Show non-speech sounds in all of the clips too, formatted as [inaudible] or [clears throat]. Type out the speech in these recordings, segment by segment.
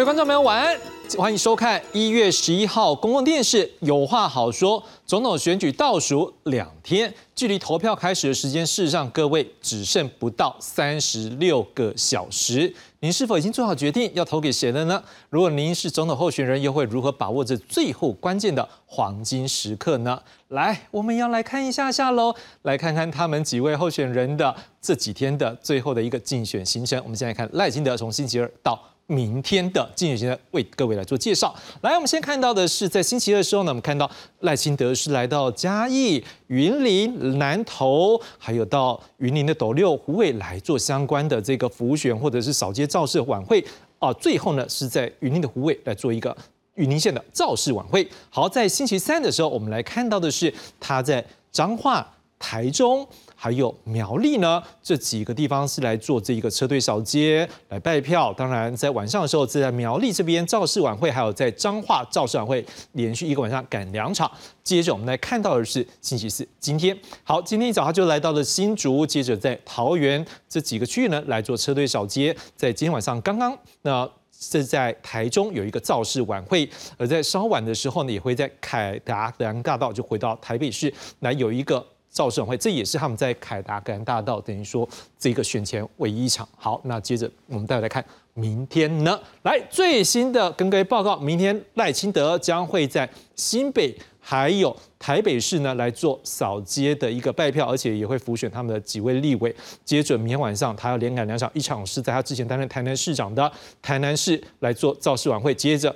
各位观众朋友，晚安，欢迎收看一月十一号公共电视《有话好说》。总统选举倒数两天，距离投票开始的时间，事实上各位只剩不到三十六个小时。您是否已经做好决定要投给谁了呢？如果您是总统候选人，又会如何把握这最后关键的黄金时刻呢？来，我们要来看一下下喽，来看看他们几位候选人的这几天的最后的一个竞选行程。我们先来看赖清德从星期二到。明天的竞选行程为各位来做介绍。来，我们先看到的是在星期二的时候呢，我们看到赖清德是来到嘉义、云林、南投，还有到云林的斗六、湖尾来做相关的这个服务选或者是扫街造势晚会啊。最后呢，是在云林的湖尾来做一个云林县的造势晚会。好，在星期三的时候，我们来看到的是他在彰化、台中。还有苗栗呢，这几个地方是来做这一个车队扫街来拜票。当然，在晚上的时候，是在苗栗这边造势晚会，还有在彰化造势晚会，连续一个晚上赶两场。接着我们来看到的是星期四，今天好，今天一早他就来到了新竹，接着在桃园这几个区域呢来做车队扫街。在今天晚上刚刚，那是在台中有一个造势晚会，而在稍晚的时候呢，也会在凯达格兰大道就回到台北市来有一个。造势晚会，这也是他们在凯达格兰大道等于说这个选前唯一一场。好，那接着我们再来看明天呢？来最新的跟各位报告，明天赖清德将会在新北还有台北市呢来做扫街的一个拜票，而且也会浮选他们的几位立委。接着明天晚上他要连赶两场，一场是在他之前担任台南市长的台南市来做造势晚会。接着，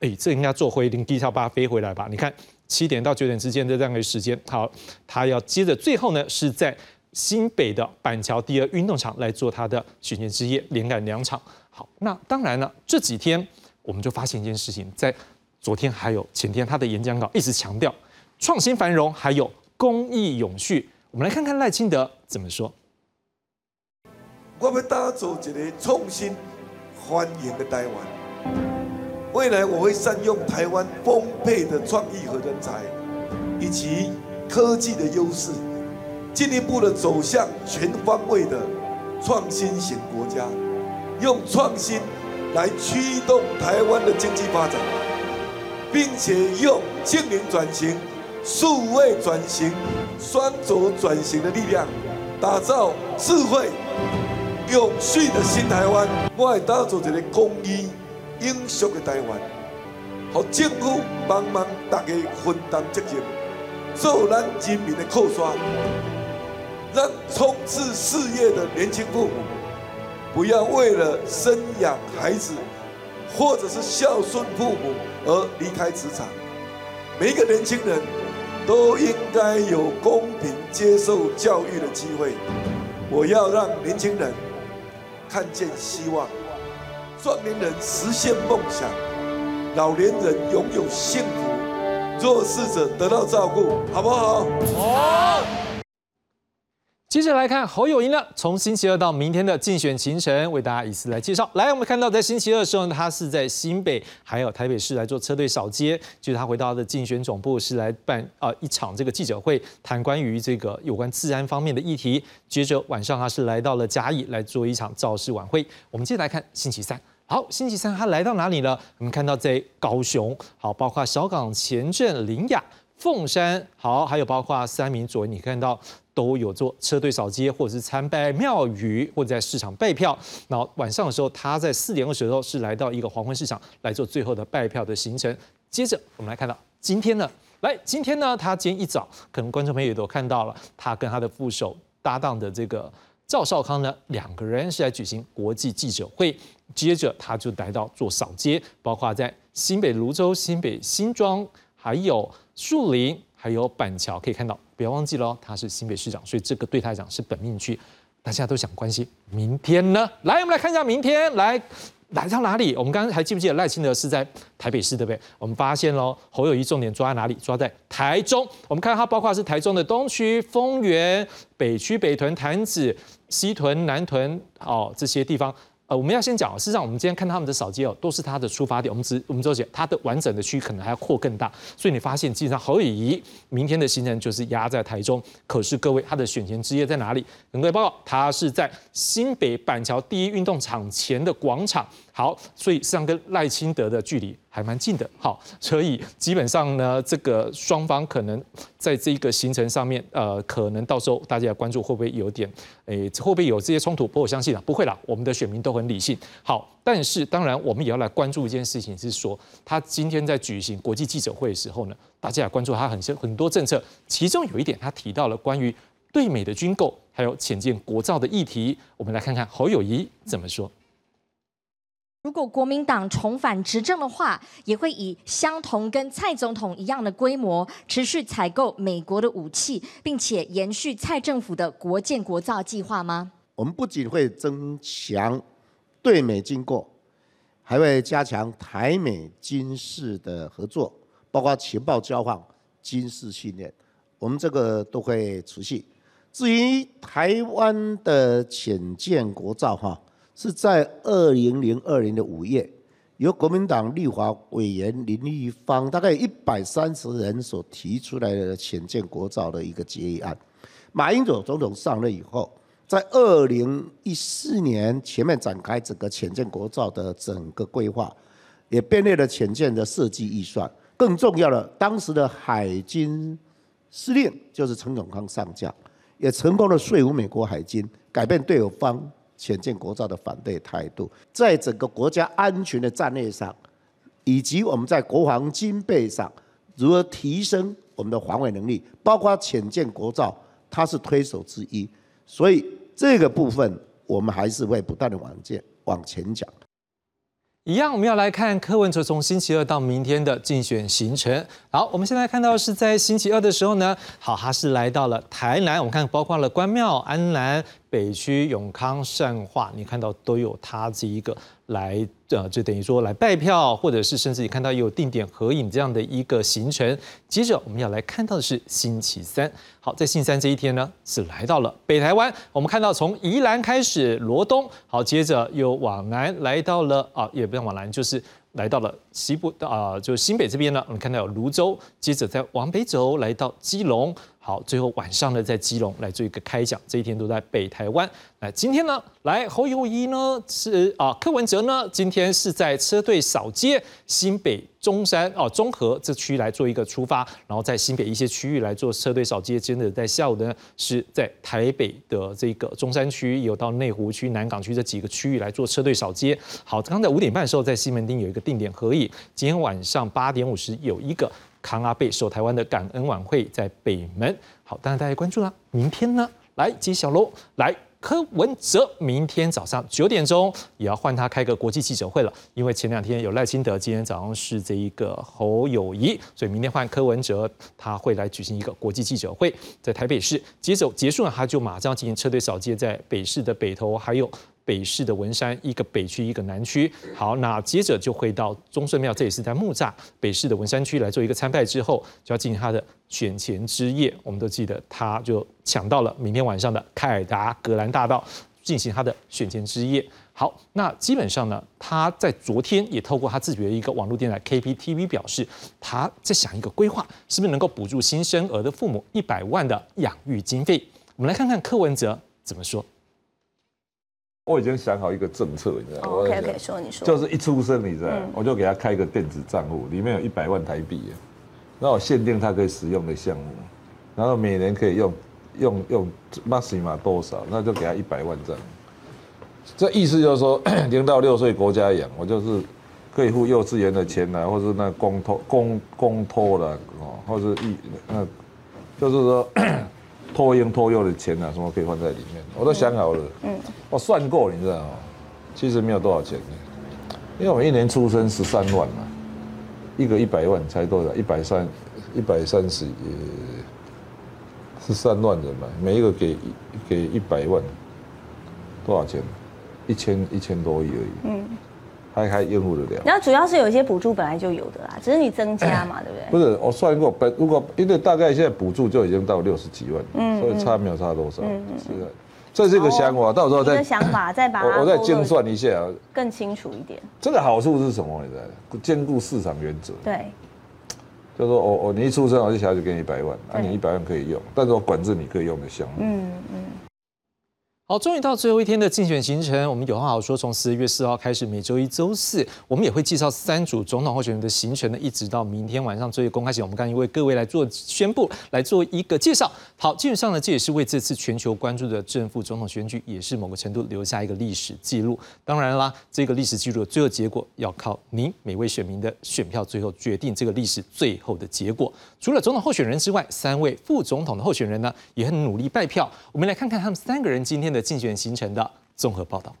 哎，这应该坐回零地跳八飞回来吧？你看。七点到九点之间的这样一个时间，好，他要接着最后呢，是在新北的板桥第二运动场来做他的巡演之夜，连赶两场。好，那当然了，这几天我们就发现一件事情，在昨天还有前天，他的演讲稿一直强调创新繁荣，还有公益永续。我们来看看赖清德怎么说。我们打造一个创新欢迎的台湾。未来我会善用台湾丰沛的创意和人才，以及科技的优势，进一步的走向全方位的创新型国家，用创新来驱动台湾的经济发展，并且用净零转型、数位转型、双轴转型的力量，打造智慧、永续的新台湾。我会打造一个公益。英雄的台湾，和政府帮忙，大家分担责任，做咱人民的靠山，让冲刺事业的年轻父母，不要为了生养孩子，或者是孝顺父母而离开职场。每一个年轻人都应该有公平接受教育的机会。我要让年轻人看见希望。壮年人实现梦想，老年人拥有幸福，弱势者得到照顾，好不好？好。接着来看侯友谊呢，从星期二到明天的竞选行程，为大家一次来介绍。来，我们看到在星期二的时候，他是在新北还有台北市来做车队扫街，就是他回到他的竞选总部是来办啊一场这个记者会，谈关于这个有关治安方面的议题。接着晚上他是来到了嘉义来做一场造势晚会。我们接着来看星期三。好，星期三他来到哪里呢？我们看到在高雄，好，包括小港前镇、林雅、凤山，好，还有包括三民左，你看到都有做车队扫街，或者是参拜庙宇，或者在市场拜票。然后晚上的时候，他在四点二十的时候是来到一个黄昏市场来做最后的拜票的行程。接着我们来看到今天呢，来今天呢，他今天一早，可能观众朋友也都看到了，他跟他的副手搭档的这个。赵少康呢，两个人是来举行国际记者会，接着他就来到做扫街，包括在新北泸州、新北新庄，还有树林，还有板桥，可以看到，不要忘记了，他是新北市长，所以这个对他来讲是本命区，大家都想关心。明天呢，来我们来看一下明天来。来到哪里？我们刚刚还记不记得赖清德是在台北市，对不对？我们发现喽，侯友谊重点抓在哪里？抓在台中。我们看它包括是台中的东区、丰原、北区、北屯、潭子、西屯、南屯，哦，这些地方。我们要先讲，事实上，我们今天看他们的扫街哦，都是他的出发点。我们只我们只有讲它的完整的区可能还要扩更大，所以你发现，基本上侯友谊明天的行程就是压在台中。可是各位，他的选前之夜在哪里？各位报告，他是在新北板桥第一运动场前的广场，好，所以实际上跟赖清德的距离还蛮近的。好，所以基本上呢，这个双方可能在这个行程上面，呃，可能到时候大家关注会不会有点，诶，会不会有这些冲突？不过我相信啊，不会啦，我们的选民都很理性。好，但是当然我们也要来关注一件事情，是说他今天在举行国际记者会的时候呢，大家也关注他很些很多政策，其中有一点他提到了关于对美的军购，还有浅见国造的议题，我们来看看侯友谊怎么说。如果国民党重返执政的话，也会以相同跟蔡总统一样的规模，持续采购美国的武器，并且延续蔡政府的国建国造计划吗？我们不仅会增强对美经过，还会加强台美军事的合作，包括情报交换、军事训练，我们这个都会持续。至于台湾的浅建国造，哈。是在二零零二年的五月，由国民党立法委员林立方大概一百三十人所提出来的浅见国造的一个决议案。马英九总统上任以后，在二零一四年前面展开整个浅见国造的整个规划，也编列了浅见的设计预算。更重要的，当时的海军司令就是陈永康上将，也成功的说服美国海军改变对我方。浅见国造的反对态度，在整个国家安全的战略上，以及我们在国防军备上如何提升我们的防卫能力，包括浅见国造，它是推手之一。所以这个部分，我们还是会不断的往前往前讲。一样，我们要来看柯文哲从星期二到明天的竞选行程。好，我们现在看到是在星期二的时候呢，好，他是来到了台南，我们看包括了关庙、安南。北区永康善化，你看到都有他这一个来，呃，就等于说来拜票，或者是甚至你看到有定点合影这样的一个行程。接着我们要来看到的是星期三，好，在星期三这一天呢，是来到了北台湾。我们看到从宜兰开始罗东，好，接着又往南来到了啊，也不用往南，就是来到了西部啊，就新北这边呢，我们看到有泸州，接着再往北走来到基隆。好，最后晚上呢，在基隆来做一个开讲，这一天都在北台湾。那今天呢，来侯友谊呢是啊，柯文哲呢，今天是在车队扫街新北中山哦中和这区来做一个出发，然后在新北一些区域来做车队扫街。真的在下午呢，是在台北的这个中山区，有到内湖区、南港区这几个区域来做车队扫街。好，刚才五点半的时候在西门町有一个定点合影，今天晚上八点五十有一个。康阿贝受台湾的感恩晚会在北门，好，当然大家关注了。明天呢，来揭晓喽！来，柯文哲明天早上九点钟也要换他开个国际记者会了，因为前两天有赖清德，今天早上是这一个侯友谊，所以明天换柯文哲，他会来举行一个国际记者会，在台北市。接着结束了，他就马上进行车队扫街，在北市的北投还有。北市的文山，一个北区，一个南区。好，那接着就会到中顺庙，这也是在木栅北市的文山区来做一个参拜之后，就要进行他的选前之夜。我们都记得，他就抢到了明天晚上的凯达格兰大道进行他的选前之夜。好，那基本上呢，他在昨天也透过他自己的一个网络电台 KPTV 表示，他在想一个规划，是不是能够补助新生儿的父母一百万的养育经费？我们来看看柯文哲怎么说。我已经想好一个政策，你知道吗？OK OK，说你说，就是一出生，你知道，我就给他开一个电子账户，里面有一百万台币，那我限定他可以使用的项目，然后每年可以用用用 maximum 多少，那就给他一百万这样。这意思就是说，[clears throat] 零到六岁国家养，我就是可以付幼稚园的钱啦，或是那公托公公托的哦，或是一那，就是说。托婴托幼的钱啊，什么可以放在里面？我都想好了。嗯，我算过，你知道吗？其实没有多少钱因为我们一年出生十三万嘛，一个一百万才多少？一百三，一百三十，十三万人嘛，每一个给给一百万，多少钱？一千一千多亿而已。嗯。还还应付得了，然后主要是有一些补助本来就有的啦，只是你增加嘛，对不对？不是，我算过，本如果因为大概现在补助就已经到六十几万，嗯，所以差没有差多少，是的，这是一个想法，到时候再想法再把我我再精算一下，更清楚一点。这个好处是什么？你知道？兼顾市场原则。对，就说我我你一出生我就小孩就给你一百万，那你一百万可以用，但是我管制你可以用的项目。嗯嗯。好，终于到最后一天的竞选行程。我们有话好说，从十月四号开始，每周一、周四，我们也会介绍三组总统候选人的行程呢，一直到明天晚上最后公开前，我们刚刚为各位来做宣布，来做一个介绍。好，基本上呢，这也是为这次全球关注的正副总统选举，也是某个程度留下一个历史记录。当然啦，这个历史记录的最后结果要靠您每位选民的选票，最后决定这个历史最后的结果。除了总统候选人之外，三位副总统的候选人呢，也很努力拜票。我们来看看他们三个人今天的竞选行程的综合报道。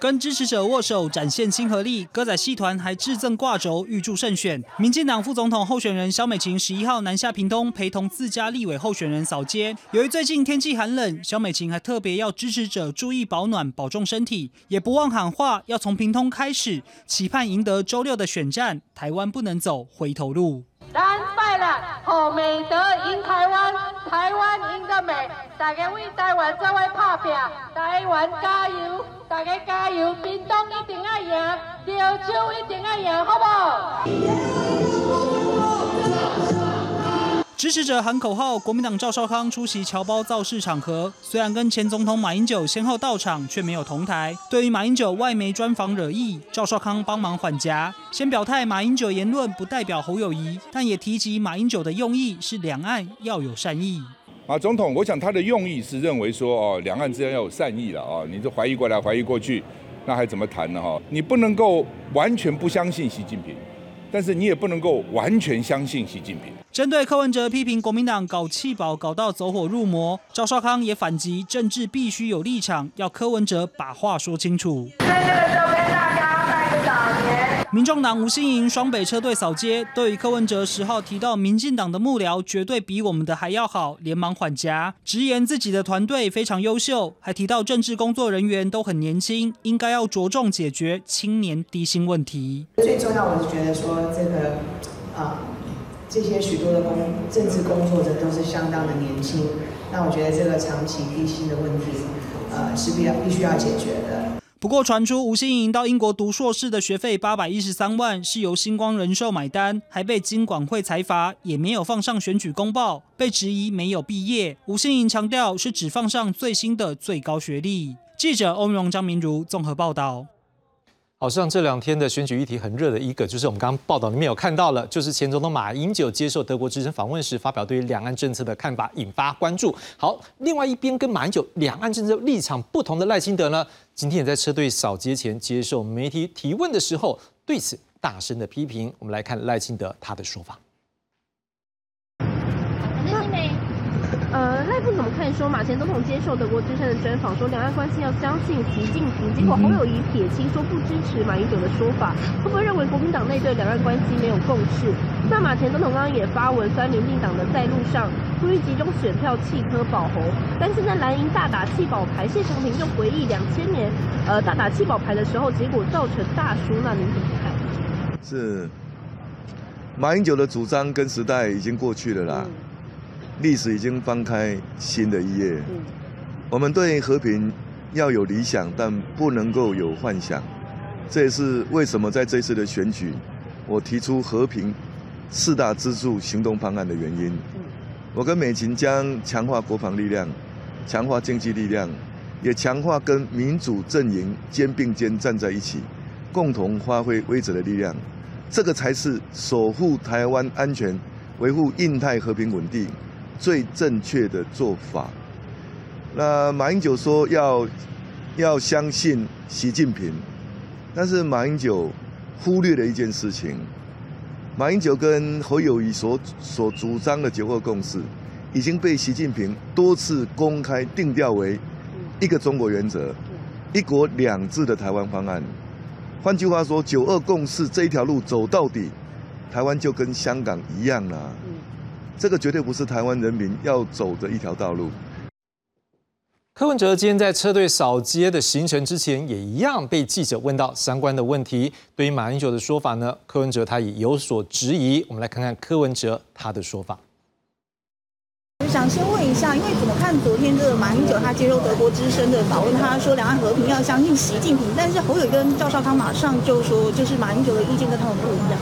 跟支持者握手，展现亲和力。歌仔戏团还致赠挂轴，预祝胜选。民进党副总统候选人萧美琴十一号南下屏东，陪同自家立委候选人扫街。由于最近天气寒冷，萧美琴还特别要支持者注意保暖，保重身体，也不忘喊话，要从屏东开始，期盼赢得周六的选战。台湾不能走回头路。好美德赢台湾，台湾赢得美，大家为台湾作为拍拼，台湾加油，大家加油，屏东一定要赢，潮州一定要赢，好不好？支持者喊口号，国民党赵少康出席侨胞造势场合，虽然跟前总统马英九先后到场，却没有同台。对于马英九外媒专访惹意，赵少康帮忙缓颊，先表态马英九言论不代表侯友谊，但也提及马英九的用意是两岸要有善意。马总统，我想他的用意是认为说哦，两岸之间要有善意了哦，你这怀疑过来怀疑过去，那还怎么谈呢哈？你不能够完全不相信习近平。但是你也不能够完全相信习近平。针对柯文哲批评国民党搞气保搞到走火入魔，赵少康也反击：政治必须有立场，要柯文哲把话说清楚。民众党吴欣盈双北车队扫街，对于柯文哲十号提到民进党的幕僚绝对比我们的还要好，连忙缓颊，直言自己的团队非常优秀，还提到政治工作人员都很年轻，应该要着重解决青年低薪问题。最重要，我是觉得说这个啊，这些许多的工政治工作者都是相当的年轻，那我觉得这个长期低薪的问题，呃，是必要必须要解决的。不过传出吴欣颖到英国读硕士的学费八百一十三万是由星光人寿买单，还被金管会裁罚，也没有放上选举公报，被质疑没有毕业。吴欣颖强调是只放上最新的最高学历。记者欧荣张明如综合报道。好像这两天的选举议题很热的一个，就是我们刚刚报道里面有看到了，就是前总统马英九接受德国之声访问时发表对于两岸政策的看法，引发关注。好，另外一边跟马英九两岸政策立场不同的赖清德呢，今天也在车队扫街前接受媒体提问的时候，对此大声的批评。我们来看赖清德他的说法。怎么看说马前总统接受德国之声的专访，说两岸关系要相信习近平，结果侯友谊撇清说不支持马英九的说法，会不会认为国民党内对两岸关系没有共识？那马前总统刚刚也发文酸民进党的在路上呼吁集中选票弃科保侯，但是在蓝营大打弃保牌，谢长廷就回忆两千年呃大打弃保牌的时候，结果造成大输，那您怎么看？是马英九的主张跟时代已经过去了啦。历史已经翻开新的一页。我们对和平要有理想，但不能够有幻想。这也是为什么在这次的选举，我提出和平四大支柱行动方案的原因。我跟美琴将强化国防力量，强化经济力量，也强化跟民主阵营肩并肩站在一起，共同发挥威慑的力量。这个才是守护台湾安全、维护印太和平稳定。最正确的做法。那马英九说要要相信习近平，但是马英九忽略了一件事情：马英九跟侯友谊所所主张的九二共识，已经被习近平多次公开定调为一个中国原则、一国两制的台湾方案。换句话说，九二共识这一条路走到底，台湾就跟香港一样了。这个绝对不是台湾人民要走的一条道路。柯文哲今天在车队扫街的行程之前，也一样被记者问到相关的问题。对于马英九的说法呢，柯文哲他也有所质疑。我们来看看柯文哲他的说法。我想先问一下，因为怎么看昨天这个马英九他接受德国之声的访问，他说两岸和平要相信习近平，但是侯友跟赵少康马上就说，就是马英九的意见跟他们不一样。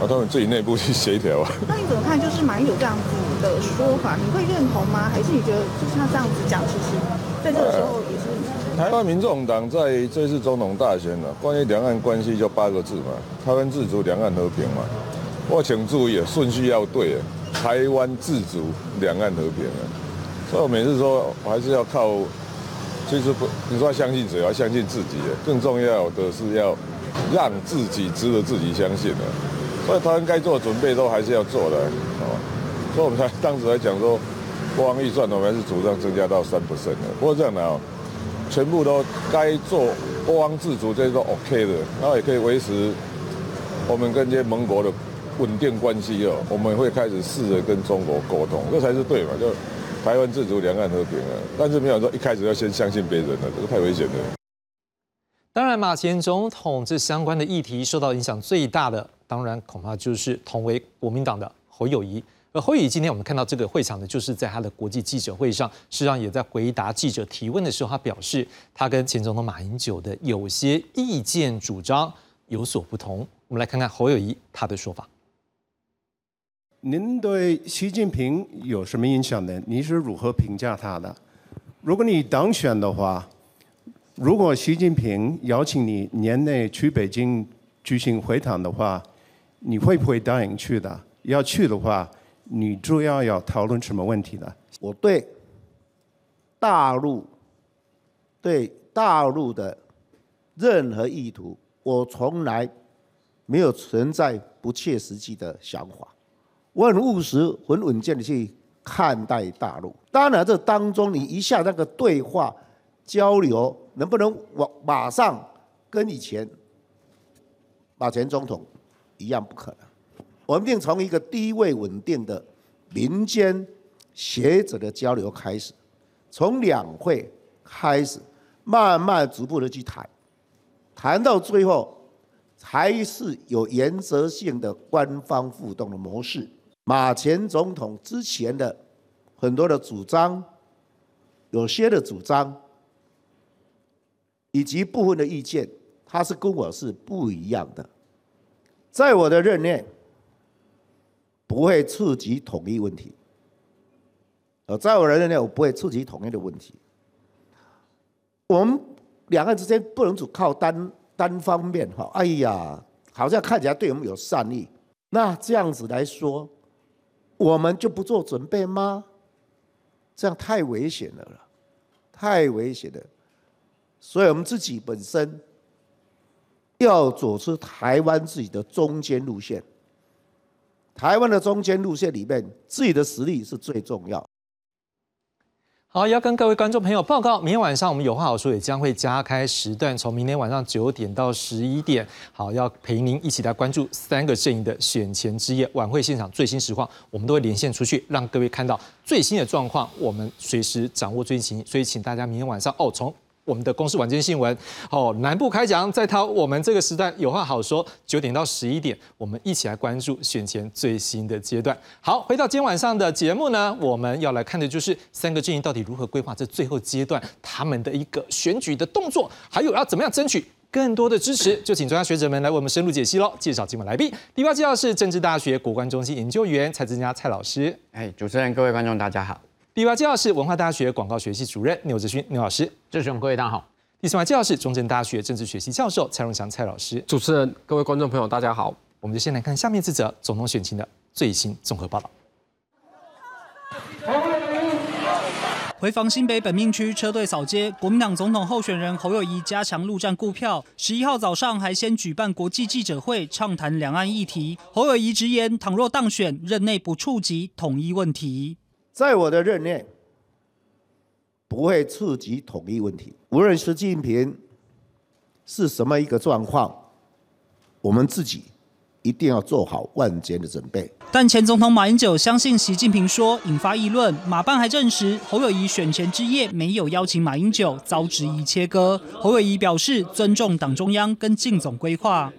啊，他们自己内部去协调啊。那你怎么看？就是马英九这样子的说法，你会认同吗？还是你觉得就是他这样子讲，其实在这个时候也是？台湾民众党在这次总统大选呢，关于两岸关系就八个字嘛，台湾自主，两岸和平嘛。我请注意啊，顺序要对，台湾自主，两岸和平啊。所以我每次说，我还是要靠，其实不，你说要相信谁？要相信自己。更重要的是要让自己值得自己相信的。所以台湾该做的准备都还是要做的，哦。所以我们才当时来讲说，国防预算我们还是主张增加到三不剩的。不过这样的啊。全部都该做国防自主，这些都 OK 的，然后也可以维持我们跟这些盟国的稳定关系哦。我们会开始试着跟中国沟通，这才是对嘛？就台湾自主，两岸和平啊。但是没有说一开始要先相信别人的，这个太危险了。当然，马前总统这相关的议题受到影响最大的，当然恐怕就是同为国民党的侯友谊。而侯友谊今天我们看到这个会场呢，就是在他的国际记者会上，实际上也在回答记者提问的时候，他表示他跟前总统马英九的有些意见主张有所不同。我们来看看侯友谊他的说法。您对习近平有什么印象呢？你是如何评价他的？如果你当选的话，如果习近平邀请你年内去北京举行会谈的话，你会不会答应去的？要去的话。你主要要讨论什么问题呢？我对大陆对大陆的任何意图，我从来没有存在不切实际的想法。我很务实、很稳健的去看待大陆。当然，这当中你一下那个对话交流，能不能马马上跟以前马前总统一样？不可能。我们定从一个低位稳定的民间学者的交流开始，从两会开始，慢慢逐步的去谈，谈到最后，才是有原则性的官方互动的模式。马前总统之前的很多的主张，有些的主张，以及部分的意见，他是跟我是不一样的，在我的任内。不会触及统一问题，呃，在我认为呢，我不会触及统一的问题。我们两岸之间不能只靠单单方面哈，哎呀，好像看起来对我们有善意，那这样子来说，我们就不做准备吗？这样太危险了，太危险了。所以我们自己本身要走出台湾自己的中间路线。台湾的中间路线里面，自己的实力是最重要。好，要跟各位观众朋友报告，明天晚上我们有话好说也将会加开时段，从明天晚上九点到十一点。好，要陪您一起来关注三个阵营的选前之夜晚会现场最新实况，我们都会连线出去，让各位看到最新的状况，我们随时掌握最新。所以，请大家明天晚上哦，从。我们的公司晚间新闻，哦，南部开讲，在他我们这个时段有话好说，九点到十一点，我们一起来关注选前最新的阶段。好，回到今天晚上的节目呢，我们要来看的就是三个阵营到底如何规划这最后阶段他们的一个选举的动作，还有要怎么样争取更多的支持，就请专家学者们来为我们深入解析喽。介绍今晚来宾，第八位介绍是政治大学国关中心研究员蔡志佳蔡老师。哎，主持人各位观众大家好。第二位介绍是文化大学广告学系主任牛志勋牛老师，志雄各位大家好。第三位介绍是中正大学政治学系教授蔡荣祥蔡老师，主持人各位观众朋友大家好。我们就先来看下面这则总统选情的最新综合报道。回防新北本命区车队扫街，国民党总统候选人侯友谊加强陆战顾票。十一号早上还先举办国际记者会，畅谈两岸议题。侯友谊直言，倘若当选，任内不触及统一问题。在我的任内，不会触及统一问题。无论习近平是什么一个状况，我们自己一定要做好万全的准备。但前总统马英九相信习近平说，引发议论。马办还证实，侯友谊选前之夜没有邀请马英九，遭质疑切割。侯友谊表示尊重党中央跟靳总规划。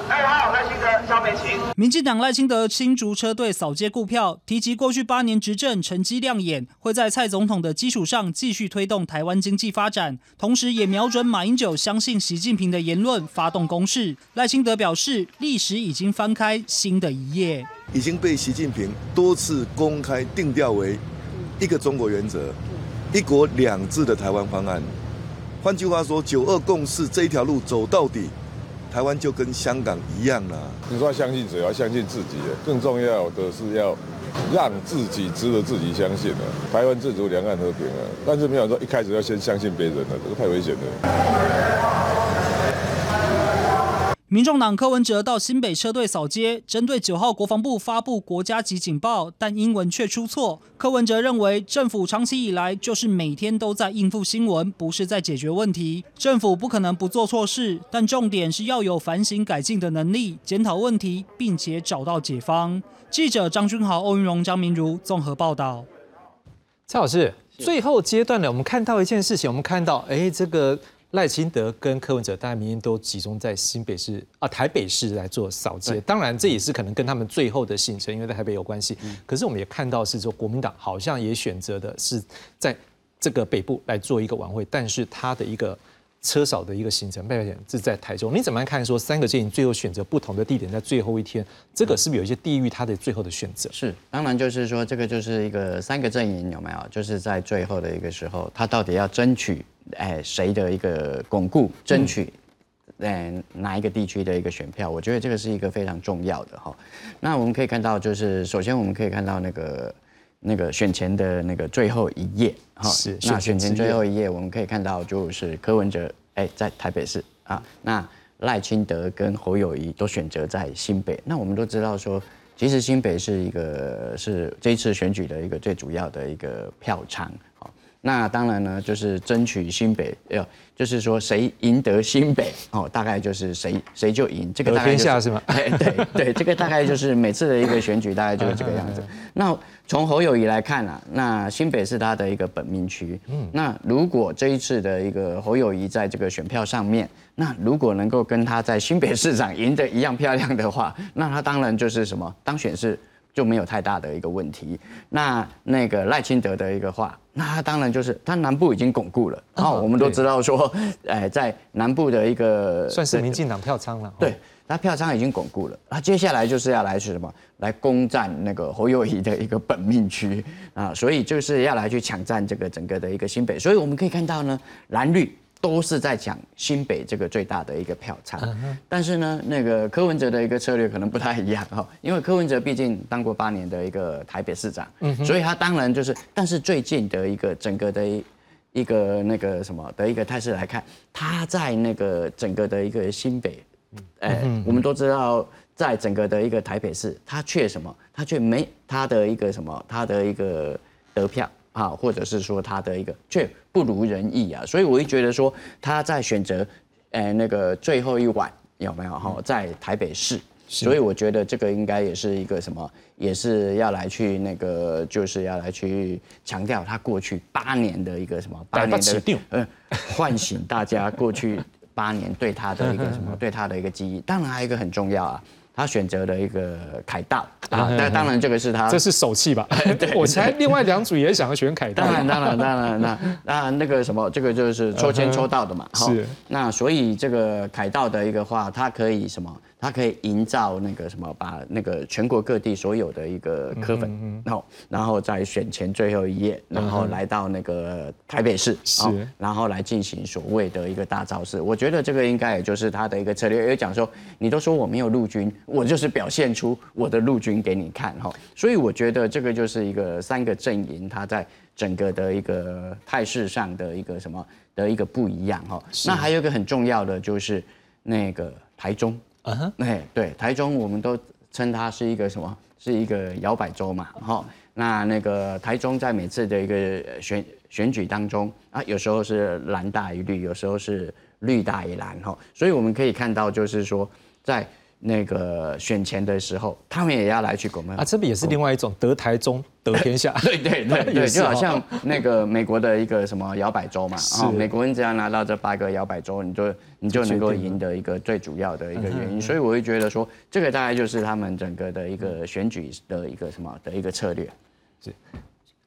民进党赖清德新竹车队扫街顾票，提及过去八年执政成绩亮眼，会在蔡总统的基础上继续推动台湾经济发展，同时也瞄准马英九相信习近平的言论发动攻势。赖清德表示，历史已经翻开新的一页，已经被习近平多次公开定调为一个中国原则、一国两制的台湾方案。换句话说，九二共识这一条路走到底。台湾就跟香港一样了。你说相信谁？要相信自己。更重要的是要让自己值得自己相信了。台湾自主，两岸和平啊！但是没有说一开始要先相信别人了，这个太危险了。民众党柯文哲到新北车队扫街，针对九号国防部发布国家级警报，但英文却出错。柯文哲认为，政府长期以来就是每天都在应付新闻，不是在解决问题。政府不可能不做错事，但重点是要有反省改进的能力，检讨问题，并且找到解方。记者张君豪、欧云荣、张明如综合报道。蔡老师，最后阶段呢，我们看到一件事情，我们看到，哎，这个。赖清德跟柯文哲，大家明天都集中在新北市啊、台北市来做扫街。当然，这也是可能跟他们最后的行程，因为在台北有关系。可是我们也看到是说，国民党好像也选择的是在这个北部来做一个晚会，但是他的一个。车少的一个行程，拜拜是在台中。你怎么看？说三个阵营最后选择不同的地点，在最后一天，这个是不是有一些地域它的最后的选择？是，当然就是说，这个就是一个三个阵营有没有？就是在最后的一个时候，他到底要争取哎谁的一个巩固，争取哎哪一个地区的一个选票？我觉得这个是一个非常重要的哈。那我们可以看到，就是首先我们可以看到那个。那个选前的那个最后一页，哈，是那选前最后一页，我们可以看到就是柯文哲，哎，在台北市啊，那赖清德跟侯友谊都选择在新北。那我们都知道说，其实新北是一个是这一次选举的一个最主要的一个票仓，好，那当然呢，就是争取新北，要就是说谁赢得新北，[laughs] 哦，大概就是谁谁就赢，这个大天下是吗？[laughs] 对对，这个大概就是每次的一个选举大概就是这个样子。[laughs] 那从侯友谊来看啊，那新北是他的一个本命区。嗯，那如果这一次的一个侯友谊在这个选票上面，那如果能够跟他在新北市长赢得一样漂亮的话，那他当然就是什么当选是就没有太大的一个问题。那那个赖清德的一个话，那他当然就是他南部已经巩固了。然后，我们都知道说，哎，在南部的一个算是民进党票仓了。对。他票仓已经巩固了，那接下来就是要来是什么？来攻占那个侯友谊的一个本命区啊，所以就是要来去抢占这个整个的一个新北。所以我们可以看到呢，蓝绿都是在抢新北这个最大的一个票仓。但是呢，那个柯文哲的一个策略可能不太一样哈，因为柯文哲毕竟当过八年的一个台北市长，所以他当然就是，但是最近的一个整个的一个那个什么的一个态势来看，他在那个整个的一个新北。哎，我们都知道，在整个的一个台北市，他却什么？他却没他的一个什么？他的一个得票啊，或者是说他的一个却不如人意啊。所以我会觉得说，他在选择，呃，那个最后一晚有没有哈？在台北市，所以我觉得这个应该也是一个什么？也是要来去那个，就是要来去强调他过去八年的一个什么？八年的嗯，唤醒大家过去。八年对他的一个什么？[laughs] 对他的一个记忆，当然还有一个很重要啊，他选择了一个凯道啊，那当然这个是他，这是手气吧？[laughs] 对，我猜另外两组也想要选凯道。当然，当然，当然，那那那个什么，这个就是抽签抽到的嘛。是。那所以这个凯道的一个话，他可以什么？它可以营造那个什么，把那个全国各地所有的一个科粉，然后，然后在选前最后一页，然后来到那个台北市，是，然后来进行所谓的一个大造势。我觉得这个应该也就是他的一个策略，因为讲说，你都说我没有陆军，我就是表现出我的陆军给你看，哈。所以我觉得这个就是一个三个阵营，他在整个的一个态势上的一个什么的一个不一样，哈。那还有一个很重要的就是那个台中。嗯哼，哎，对，台中我们都称它是一个什么？是一个摇摆州嘛，哈。那那个台中在每次的一个选选举当中啊，有时候是蓝大于绿，有时候是绿大于蓝，哈。所以我们可以看到，就是说，在那个选前的时候，他们也要来去拱门啊，这不也是另外一种得台中得天下？[laughs] 对对对对，[laughs] 就好像那个美国的一个什么摇摆州嘛，[laughs] 啊，美国人只要拿到这八个摇摆州，你就你就能够赢得一个最主要的一个原因，所以我会觉得说，这个大概就是他们整个的一个选举的一个什么的一个策略。是。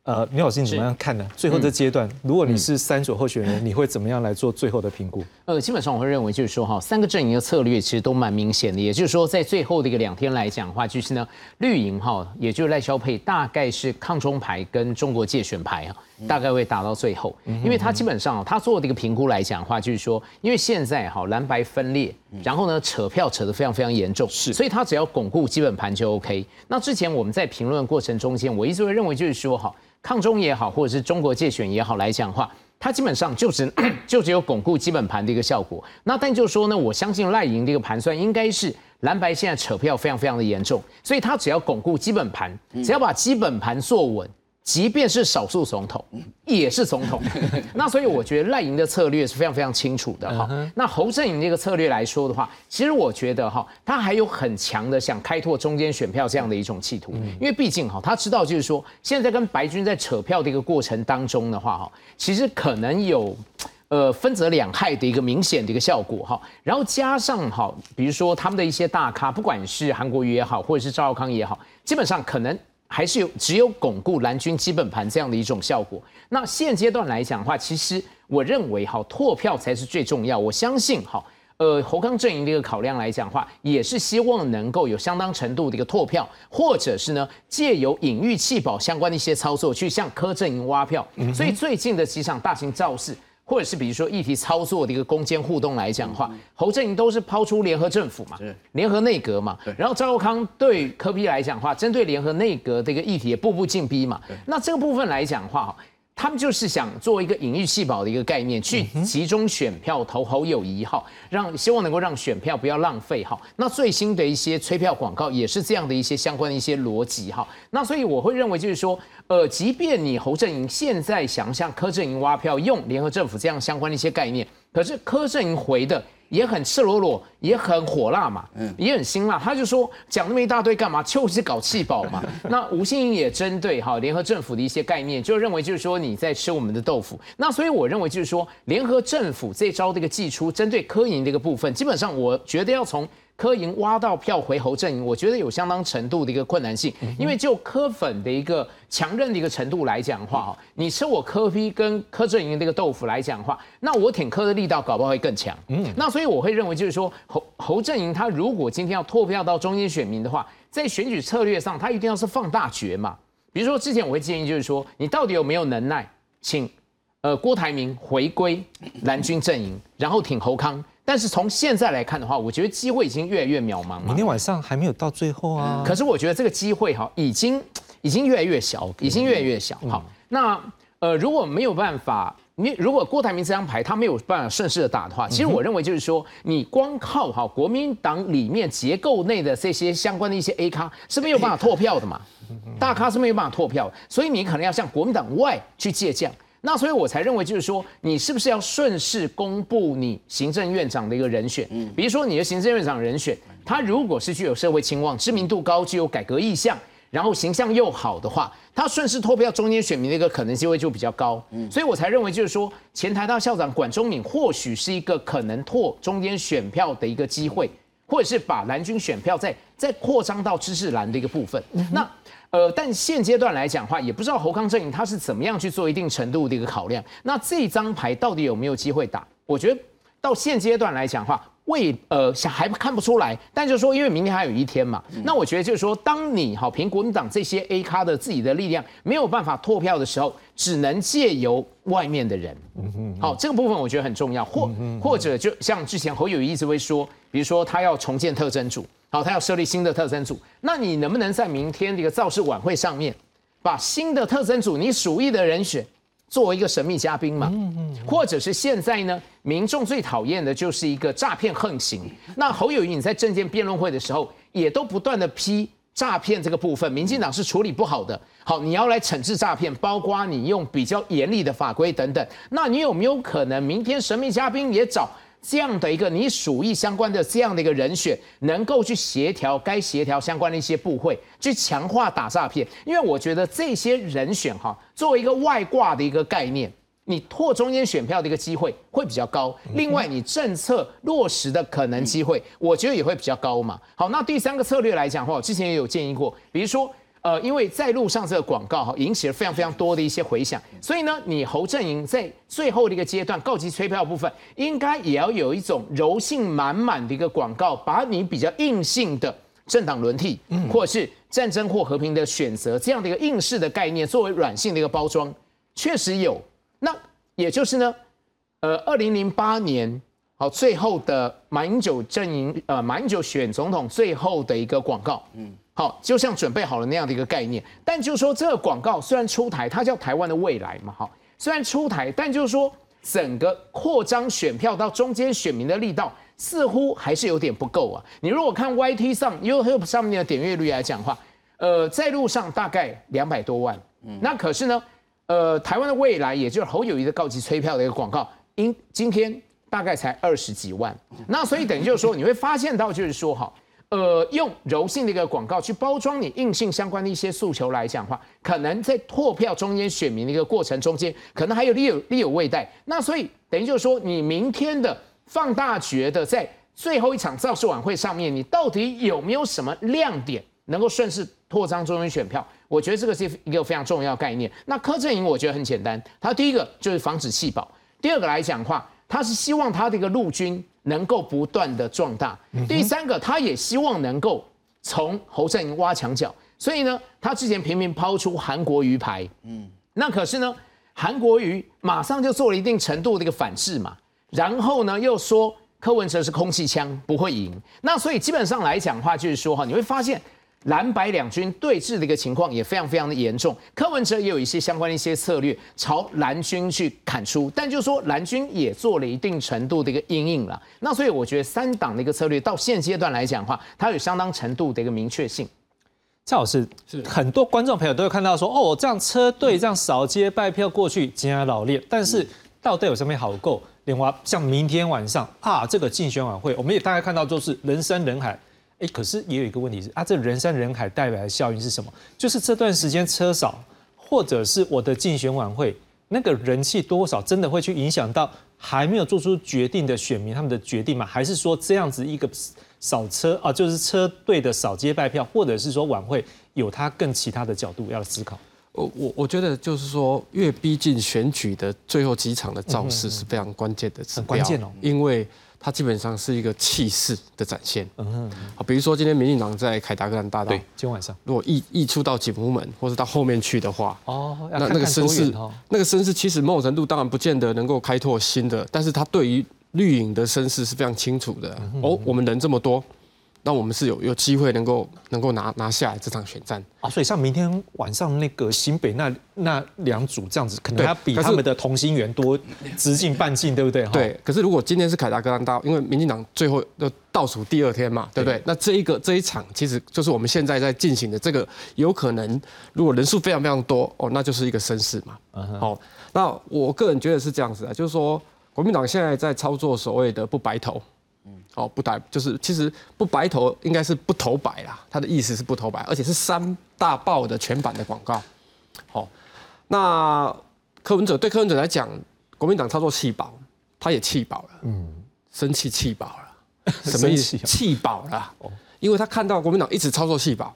呃，苗老师你怎么样看呢？最后这阶段，如果你是三所候选人，[laughs] 你会怎么样来做最后的评估？呃，基本上我会认为就是说哈，三个阵营的策略其实都蛮明显的，也就是说在最后的一个两天来讲的话，就是呢绿营哈，也就是赖萧佩大概是抗中牌跟中国界选牌啊，大概会打到最后，因为他基本上他做的一个评估来讲的话，就是说因为现在哈蓝白分裂，然后呢扯票扯得非常非常严重，是，所以他只要巩固基本盘就 OK。那之前我们在评论过程中间，我一直会认为就是说哈。抗中也好，或者是中国界选也好来讲话，它基本上就只 [coughs] 就只有巩固基本盘的一个效果。那但就是说呢，我相信赖营的一个盘算应该是蓝白现在扯票非常非常的严重，所以他只要巩固基本盘，只要把基本盘做稳。即便是少数总统，也是总统。[laughs] 那所以我觉得赖营的策略是非常非常清楚的哈。那侯振营这个策略来说的话，其实我觉得哈，他还有很强的想开拓中间选票这样的一种企图。因为毕竟哈，他知道就是说，现在跟白军在扯票的一个过程当中的话哈，其实可能有呃分则两害的一个明显的一个效果哈。然后加上哈，比如说他们的一些大咖，不管是韩国瑜也好，或者是赵少康也好，基本上可能。还是有只有巩固蓝军基本盘这样的一种效果。那现阶段来讲的话，其实我认为哈拓票才是最重要。我相信哈，呃侯康阵营的一个考量来讲的话，也是希望能够有相当程度的一个拓票，或者是呢借由隐喻弃保相关的一些操作，去向柯阵营挖票。所以最近的几场大型造势。或者是比如说议题操作的一个攻坚互动来讲的话，侯振营都是抛出联合政府嘛，联合内阁嘛，然后赵少康对柯批来讲的话，针对联合内阁的一个议题也步步进逼嘛，那这个部分来讲的话。他们就是想做一个隐喻细胞的一个概念，去集中选票投侯友谊哈，让希望能够让选票不要浪费哈。那最新的一些催票广告也是这样的一些相关的一些逻辑哈。那所以我会认为就是说，呃，即便你侯阵营现在想向柯阵营挖票，用联合政府这样相关的一些概念，可是柯阵营回的。也很赤裸裸，也很火辣嘛，嗯，也很辛辣。他就说讲那么一大堆干嘛？就是搞气保嘛。[laughs] 那吴欣颖也针对哈联合政府的一些概念，就认为就是说你在吃我们的豆腐。那所以我认为就是说联合政府这招这个祭出，针对科研这个部分，基本上我觉得要从。柯营挖到票回侯阵营，我觉得有相当程度的一个困难性，因为就柯粉的一个强韧的一个程度来讲的话，哈，你吃我柯批跟柯阵营这个豆腐来讲的话，那我挺柯的力道搞不好会更强。嗯，那所以我会认为就是说侯侯阵营他如果今天要拓票到中间选民的话，在选举策略上他一定要是放大决嘛。比如说之前我会建议就是说，你到底有没有能耐，请呃郭台铭回归蓝军阵营，然后挺侯康。但是从现在来看的话，我觉得机会已经越来越渺茫。明天晚上还没有到最后啊。可是我觉得这个机会哈，已经已经越来越小，已经越来越小。好，那呃，如果没有办法，你如果郭台铭这张牌他没有办法顺势的打的话，其实我认为就是说，你光靠哈国民党里面结构内的这些相关的一些 A 咖是没有办法拓票的嘛，[laughs] 大咖是没有办法拓票，所以你可能要向国民党外去借将。那所以我才认为，就是说，你是不是要顺势公布你行政院长的一个人选？嗯，比如说你的行政院长人选，他如果是具有社会期望、知名度高、具有改革意向，然后形象又好的话，他顺势脱票中间选民的一个可能机会就比较高。嗯，所以我才认为，就是说，前台大校长管中敏或许是一个可能拓中间选票的一个机会，或者是把蓝军选票再再扩张到知识蓝的一个部分。那。呃，但现阶段来讲话，也不知道侯康阵营他是怎么样去做一定程度的一个考量。那这张牌到底有没有机会打？我觉得到现阶段来讲话，未呃还看不出来。但就是说，因为明天还有一天嘛，那我觉得就是说，当你好凭国民党这些 A 咖的自己的力量没有办法拓票的时候，只能借由外面的人。好，这个部分我觉得很重要。或或者就像之前侯友谊一直会说，比如说他要重建特征组。好，他要设立新的特征组，那你能不能在明天这个造势晚会上面，把新的特征组你属意的人选作为一个神秘嘉宾嘛？嗯嗯。或者是现在呢，民众最讨厌的就是一个诈骗横行。那侯友谊你在政见辩论会的时候，也都不断的批诈骗这个部分，民进党是处理不好的。好，你要来惩治诈骗，包括你用比较严厉的法规等等。那你有没有可能明天神秘嘉宾也找？这样的一个你属意相关的这样的一个人选，能够去协调该协调相关的一些部会，去强化打诈骗。因为我觉得这些人选哈，作为一个外挂的一个概念，你拓中间选票的一个机会会比较高。另外，你政策落实的可能机会，我觉得也会比较高嘛。好，那第三个策略来讲的话，我之前也有建议过，比如说。呃，因为在路上这个广告哈，引起了非常非常多的一些回响，所以呢，你侯阵营在最后的一个阶段告急催票部分，应该也要有一种柔性满满的一个广告，把你比较硬性的政党轮替，嗯或者是战争或和平的选择这样的一个硬式的概念，作为软性的一个包装，确实有。那也就是呢，呃，二零零八年好最后的马英九阵营，呃，马英九选总统最后的一个广告，嗯。好，就像准备好了那样的一个概念，但就是说这个广告虽然出台，它叫台湾的未来嘛，哈，虽然出台，但就是说整个扩张选票到中间选民的力道似乎还是有点不够啊。你如果看 YT 上 YouTube 上面的点阅率来讲话，呃，在路上大概两百多万，嗯，那可是呢，呃，台湾的未来也就是侯友谊的告急催票的一个广告，因今天大概才二十几万，那所以等于就是说你会发现到就是说哈。呃，用柔性的一个广告去包装你硬性相关的一些诉求来讲话，可能在拓票中间选民的一个过程中间，可能还有利有利有未待。那所以等于就是说，你明天的放大觉得在最后一场造势晚会上面，你到底有没有什么亮点能够顺势扩张中间选票？我觉得这个是一个非常重要概念。那柯震营我觉得很简单，他第一个就是防止弃保，第二个来讲话，他是希望他的一个陆军。能够不断的壮大。第三个，他也希望能够从侯振营挖墙脚，所以呢，他之前频频抛出韩国鱼牌，嗯，那可是呢，韩国瑜马上就做了一定程度的一个反制嘛，然后呢，又说柯文哲是空气枪，不会赢。那所以基本上来讲的话，就是说哈，你会发现。蓝白两军对峙的一个情况也非常非常的严重，柯文哲也有一些相关的一些策略朝蓝军去砍出，但就是说蓝军也做了一定程度的一个阴影了。那所以我觉得三党的一个策略到现阶段来讲的话，它有相当程度的一个明确性。蔡老师，是很多观众朋友都会看到说，哦，这样车队这样扫街拜票过去，竟然老练，但是到底有什么好够？另外，像明天晚上啊，这个竞选晚会，我们也大概看到就是人山人海。哎，可是也有一个问题是啊，这人山人海带来的效应是什么？就是这段时间车少，或者是我的竞选晚会那个人气多少，真的会去影响到还没有做出决定的选民他们的决定吗？还是说这样子一个少车啊，就是车队的少接拜票，或者是说晚会有它更其他的角度要思考？我我我觉得就是说，越逼近选举的最后几场的造势是非常关键的指标，关键哦，因为。它基本上是一个气势的展现，嗯，好，比如说今天民进党在凯达格兰大道，对，今天晚上如果溢溢出到景福门，或者到后面去的话，哦，那那个声势，那个声势其实某种程度当然不见得能够开拓新的，但是它对于绿营的声势是非常清楚的。哦，我们人这么多。那我们是有有机会能够能够拿拿下来这场选战啊，所以像明天晚上那个新北那那两组这样子，可能要比他们的同心圆多直径半径，对不对？对。可是如果今天是凯达格兰大，因为民进党最后的倒数第二天嘛，对不对？那这一个这一场其实就是我们现在在进行的这个，有可能如果人数非常非常多哦，那就是一个绅士嘛。好，那我个人觉得是这样子啊，就是说国民党现在在操作所谓的不白头。哦，不白就是其实不白投应该是不投白啦，他的意思是不投白，而且是三大报的全版的广告。好，那柯文哲对柯文哲来讲，国民党操作弃保，他也弃保了，嗯，生气弃保了，[laughs] 什么意思？弃保了，哦，因为他看到国民党一直操作弃保，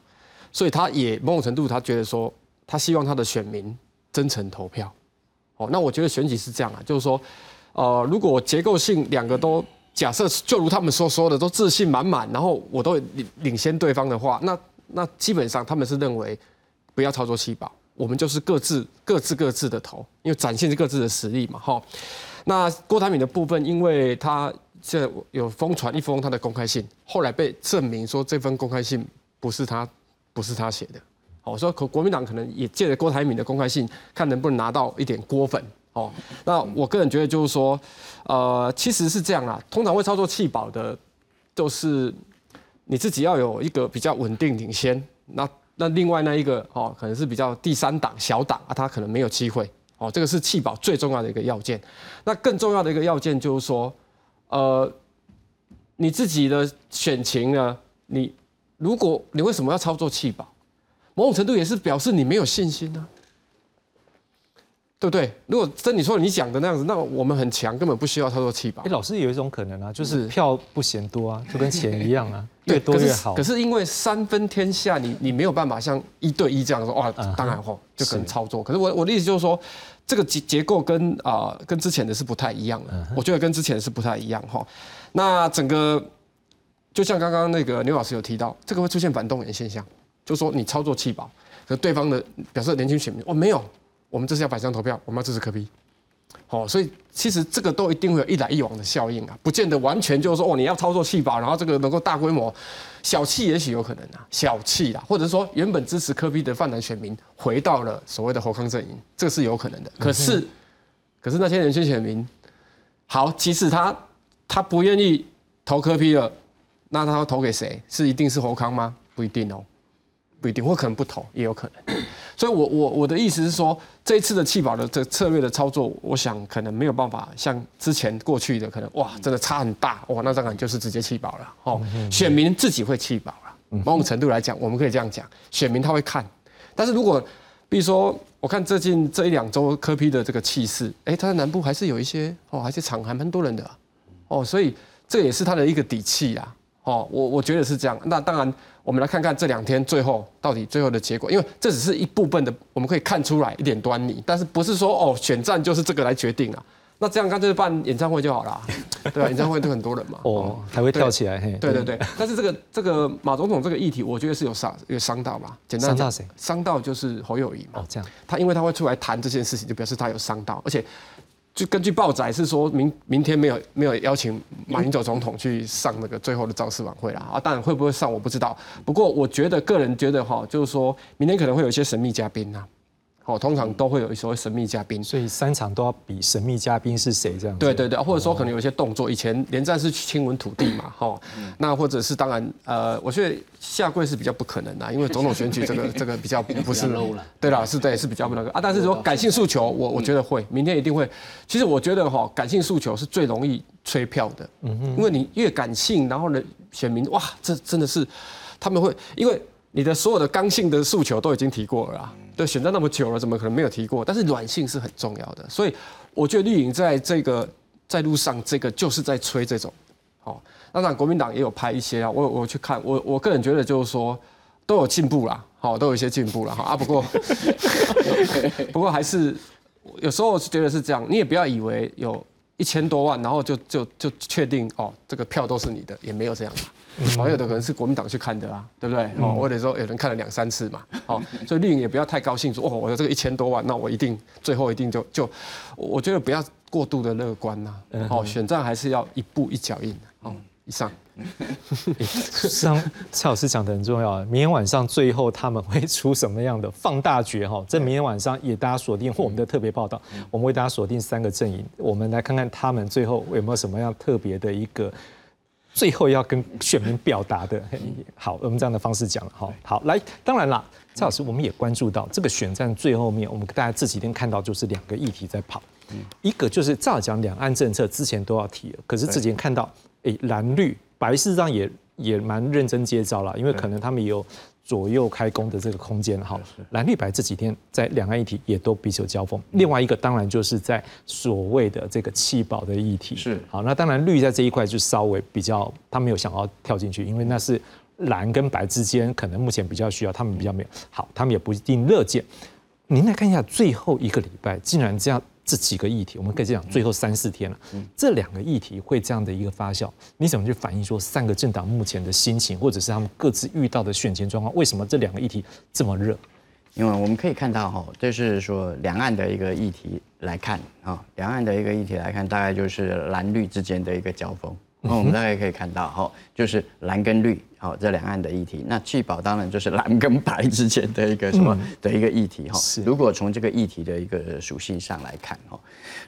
所以他也某种程度他觉得说，他希望他的选民真诚投票。哦，那我觉得选举是这样啊，就是说，呃，如果结构性两个都。假设就如他们所说的都自信满满，然后我都领领先对方的话，那那基本上他们是认为不要操作七宝，我们就是各自各自各自的投，因为展现各自的实力嘛，哈。那郭台铭的部分，因为他这有疯传一封他的公开信，后来被证明说这封公开信不是他不是他写的，好，说国国民党可能也借着郭台铭的公开信，看能不能拿到一点锅粉。哦，那我个人觉得就是说，呃，其实是这样啊。通常会操作弃保的，就是你自己要有一个比较稳定领先。那那另外那一个哦，可能是比较第三档小档啊，他可能没有机会。哦，这个是弃保最重要的一个要件。那更重要的一个要件就是说，呃，你自己的选情呢？你如果你为什么要操作弃保？某种程度也是表示你没有信心呢、对不对？如果真你说你讲的那样子，那我们很强，根本不需要操作弃保哎，。老师有一种可能啊，就是票不嫌多啊，就跟钱一样啊，[laughs] 越多越好。可是因为三分天下，你你没有办法像一对一这样说哇，当然吼就可能操作。可是我我的意思就是说，这个结结构跟啊、跟之前的是不太一样的，我觉得跟之前的是不太一样哈。那整个就像刚刚那个牛老师有提到，这个会出现反动员现象，就是说你操作弃保，可对方的表示年轻选民哦没有，我们这是要反向投票，我们要支持柯 P。哦，所以其实这个都一定会有一来一往的效应啊，不见得完全就是说哦你要操作气保，然后这个能够大规模小气也许有可能啊，小气啊，或者说原本支持科比的泛蓝选民回到了所谓的侯康阵营，这个是有可能的。可是，可是那些年轻选民，好，即使他他不愿意投科比了，那他要投给谁？是一定是侯康吗？不一定哦，不一定，或可能不投，也有可能。[clears throat] 所以我，我我的意思是说，这一次的弃保的这个策略的操作，我想可能没有办法像之前过去的可能哇，真的差很大哇，那当然就是直接弃保了哦。选民自己会弃保了，某种程度来讲，我们可以这样讲，选民他会看。但是如果比如说，我看最近这一两周科批的这个气势，哎，他在南部还是有一些哦，还是场还蛮多人的啊哦，所以这也是他的一个底气啦。哦，我我觉得是这样。那当然，我们来看看这两天最后到底最后的结果，因为这只是一部分的，我们可以看出来一点端倪，但是不是说哦选战就是这个来决定啊？那这样干脆办演唱会就好了啊，[laughs] 对吧、演唱会都很多人嘛。哦，还会跳起来，嘿，对对对，但是这个这个马总统这个议题，我觉得是有伤有伤到嘛。简单讲伤到谁？伤到就是侯友谊嘛。哦，这样。他因为他会出来谈这件事情，就表示他有伤到，而且就根据报载是说明明天没有没有邀请马英九总统去上那个最后的造势晚会啦。啊，当然会不会上我不知道，不过我觉得个人觉得哈，就是说明天可能会有一些神秘嘉宾呐。哦，通常都会有所谓神秘嘉宾，所以三场都要比神秘嘉宾是谁这样子。对对对，或者说可能有一些动作，以前连战是亲吻土地嘛，[laughs] 哈，那或者是当然，呃，我觉得下跪是比较不可能的，因为总统选举这个 [laughs] 这个比较不是 low 了对啦，是对是比较那个。啊，但是说感性诉求，我我觉得会，明天一定会。其实我觉得哈，感性诉求是最容易吹票的，因为你越感性，然后呢，选民哇，这真的是他们会，因为你的所有的刚性的诉求都已经提过了啦。对，选战那么久了，怎么可能没有提过？但是软性是很重要的，所以我觉得绿营在这个在路上，这个就是在吹这种，哦，那当然国民党也有拍一些啊，我我去看，我我个人觉得就是说都有进步啦，好、都有一些进步了哈啊，不过 [laughs] 不过还是有时候是觉得是这样，你也不要以为有一千多万，然后就就就确定哦，这个票都是你的，也没有这样嘛。哦，有的可能是国民党去看的啊，对不对？哦，或者说有人看了两三次嘛，哦，所以绿营也不要太高兴，说哦，我的这个一千多万，那我一定最后一定就就，我觉得不要过度的乐观呐、哦，选战还是要一步一脚印。哦，以上。上蔡老师讲的很重要啊，明天晚上最后他们会出什么样的放大决哈？这明天晚上也大家锁定我们的特别报道，我们为大家锁定三个阵营，我们来看看他们最后有没有什么样特别的一个。最后要跟选民表达的，好，我们这样的方式讲了，好，好，来，当然啦，蔡老师，我们也关注到这个选战最后面，我们大家这几天看到就是两个议题在跑，一个就是照讲两岸政策之前都要提，可是之前看到，诶，蓝绿白事实上也也蛮认真接招了，因为可能他们也有左右开工的这个空间哈。蓝绿白这几天在两岸议题也都彼此有交锋。另外一个当然就是在所谓的这个弃保的议题。是好，那当然绿在这一块就稍微比较，他没有想要跳进去，因为那是蓝跟白之间可能目前比较需要，他们比较没有好，他们也不一定乐见。您来看一下最后一个礼拜，竟然这样这几个议题，我们可以这样，最后三四天了，这两个议题会这样的一个发酵，你怎么去反映说三个政党目前的心情，或者是他们各自遇到的选前状况？为什么这两个议题这么热？因为我们可以看到哈，就是说两岸的一个议题来看啊，两岸的一个议题来看，大概就是蓝绿之间的一个交锋。那我们大概可以看到哈，就是蓝跟绿，好这两岸的议题。那弃保当然就是蓝跟白之间的一个什么的一个议题哈。如果从这个议题的一个属性上来看哈，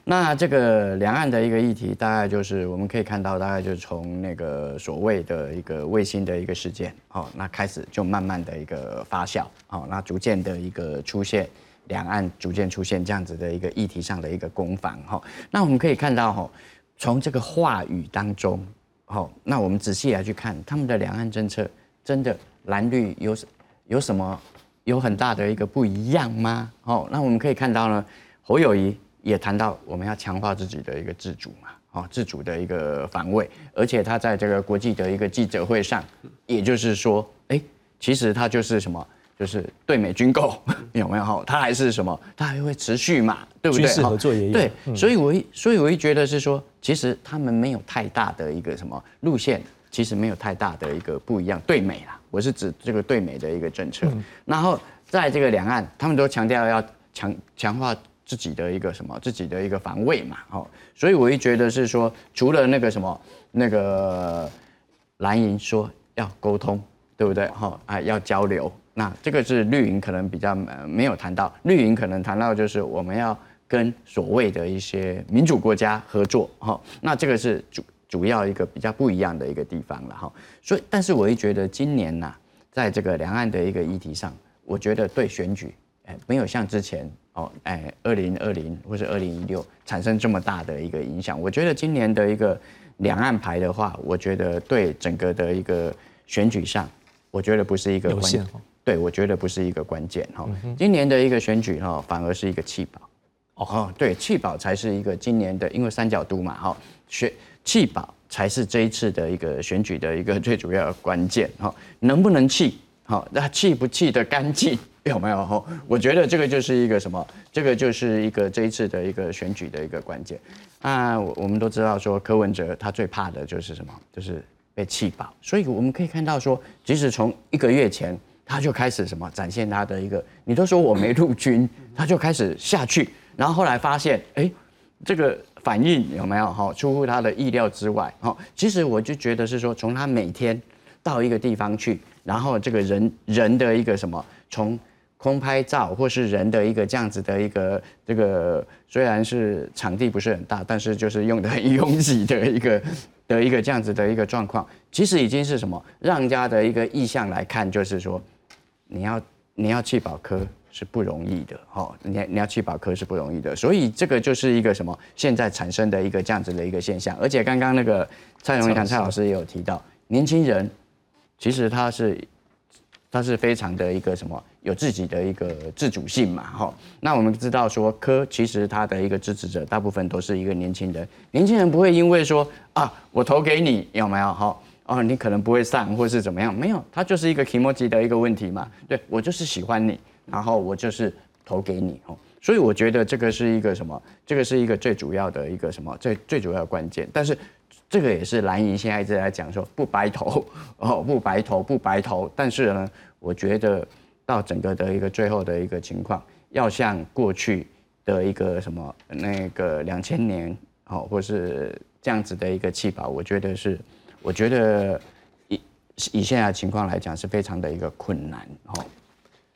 那这个两岸的一个议题，大概就是我们可以看到，大概就是从那个所谓的一个卫星的一个事件，哦，那开始就慢慢的一个发酵，哦，那逐渐的一个出现。两岸逐渐出现这样子的一个议题上的一个攻防哈，那我们可以看到哈，从这个话语当中，好，那我们仔细来去看他们的两岸政策，真的蓝绿有有什么有很大的一个不一样吗？哦，那我们可以看到呢，侯友谊也谈到我们要强化自己的一个自主嘛，哦，自主的一个防卫，而且他在这个国际的一个记者会上，也就是说，哎，其实他就是什么？就是对美军购 [laughs] 有没有哈？它还是什么？它还会持续嘛？对不对？军事合作也有。对，所以我一所以我一觉得是说，其实他们没有太大的一个什么路线，其实没有太大的一个不一样。对美啦，我是指这个对美的一个政策。然后在这个两岸，他们都强调要强强化自己的一个什么自己的一个防卫嘛。哦，所以我一觉得是说，除了那个什么那个蓝营说要沟通，对不对？哈啊，要交流。那这个是绿营可能比较呃没有谈到，绿营可能谈到就是我们要跟所谓的一些民主国家合作哈，那这个是主主要一个比较不一样的一个地方了哈。所以，但是我也觉得今年呐，在这个两岸的一个议题上，我觉得对选举哎没有像之前哦哎二零二零或者二零一六产生这么大的一个影响。我觉得今年的一个两岸牌的话，我觉得对整个的一个选举上，我觉得不是一个关键。对，我觉得不是一个关键哈。今年的一个选举哈，反而是一个弃保。哦，对，弃保才是一个今年的，因为三角都嘛哈，选弃保才是这一次的一个选举的一个最主要的关键哈。能不能弃？好，那弃不弃的干净有没有？哈，我觉得这个就是一个什么？这个就是一个这一次的一个选举的一个关键。那，我我们都知道说柯文哲他最怕的就是什么？就是被弃保。所以我们可以看到说，即使从一个月前。他就开始什么展现他的一个，你都说我没陆军，[laughs] 他就开始下去，然后后来发现，哎，这个反应有没有哈出乎他的意料之外？哈，其实我就觉得是说，从他每天到一个地方去，然后这个人人的一个什么，从空拍照或是人的一个这样子的一个这个，虽然是场地不是很大，但是就是用的很拥挤的一个 [laughs] 的一个这样子的一个状况，其实已经是什么，让家的一个意向来看，就是说。你要你要去保科是不容易的，哦，你你要去保科是不容易的，所以这个就是一个什么现在产生的一个这样子的一个现象，而且刚刚那个蔡荣祥蔡老师也有提到，年轻人其实他是他是非常的一个什么有自己的一个自主性嘛，哈，那我们知道说科其实他的一个支持者大部分都是一个年轻人，年轻人不会因为说啊我投给你有没有哈？哦，你可能不会上，或是怎么样？没有，它就是一个 emoji 的一个问题嘛。对我就是喜欢你，然后我就是投给你哦。所以我觉得这个是一个什么？这个是一个最主要的一个什么？最最主要的关键。但是这个也是蓝营现在一直在讲说不白投 [laughs] 哦，不白投，不白投。但是呢，我觉得到整个的一个最后的一个情况，要像过去的一个什么那个两千年哦，或是这样子的一个气保，我觉得是。我觉得以以现在的情况来讲，是非常的一个困难哈。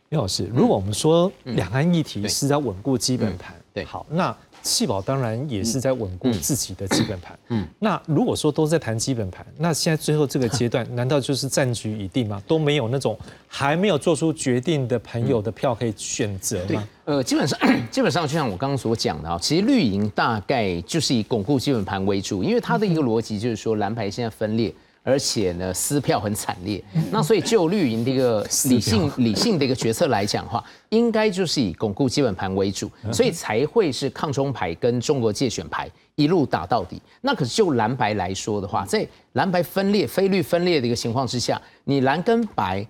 李老师，如果我们说两岸议题是在稳固基本盘，对，好，那弃保当然也是在稳固自己的基本盘。嗯，那如果说都在谈基本盘，那现在最后这个阶段，难道就是战局已定吗？都没有那种还没有做出决定的朋友的票可以选择吗？呃，基本上 [clears throat] 基本上就像我刚刚所讲的啊，其实绿营大概就是以巩固基本盘为主，因为它的一个逻辑就是说蓝牌现在分裂。而且呢，撕票很惨烈。那所以就绿营的一个理性、理性的一个决策来讲的话，应该就是以巩固基本盘为主，所以才会是抗中牌跟中国界选牌一路打到底。那可是就蓝白来说的话，在蓝白分裂、非绿分裂的一个情况之下，你蓝跟白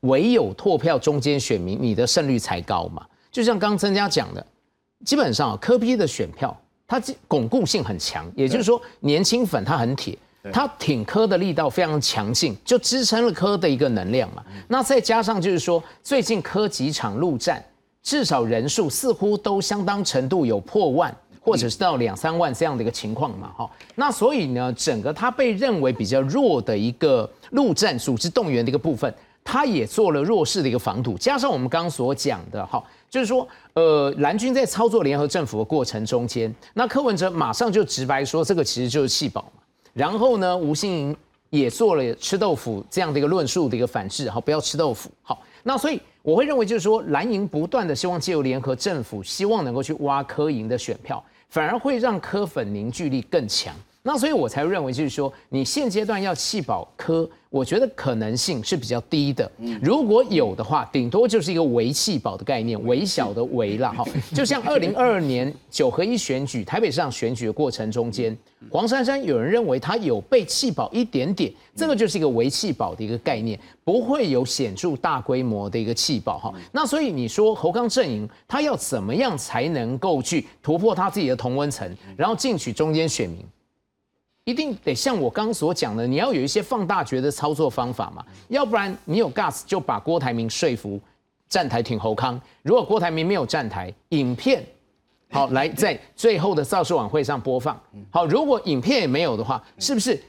唯有拓票中间选民，你的胜率才高嘛。就像刚增加讲的，基本上科批的选票它巩固性很强，也就是说年轻粉他很铁。他挺科的力道非常强劲，就支撑了科的一个能量嘛。那再加上就是说，最近科几场陆战，至少人数似乎都相当程度有破万，或者是到两三万这样的一个情况嘛。哈，那所以呢，整个他被认为比较弱的一个陆战组织动员的一个部分，他也做了弱势的一个防堵。加上我们刚刚所讲的哈，就是说，呃，蓝军在操作联合政府的过程中间，那柯文哲马上就直白说，这个其实就是弃保嘛。然后呢，吴欣盈也做了吃豆腐这样的一个论述的一个反制，好，不要吃豆腐。好，那所以我会认为就是说，蓝营不断的希望借由联合政府，希望能够去挖柯营的选票，反而会让柯粉凝聚力更强。那所以我才认为就是说，你现阶段要弃保科，我觉得可能性是比较低的。如果有的话，顶多就是一个微气保的概念，微小的微啦哈。[laughs] 就像二零二二年九合一选举，台北市长选举的过程中间，黄珊珊有人认为他有被气保一点点，这个就是一个微气保的一个概念，不会有显著大规模的一个气保哈。那所以你说侯康阵营他要怎么样才能够去突破他自己的同温层，然后进取中间选民？一定得像我刚刚所讲的，你要有一些放大决的操作方法嘛，要不然你有 gas 就把郭台铭说服站台挺侯康。如果郭台铭没有站台，影片好来在最后的造势晚会上播放。好，如果影片也没有的话，是不是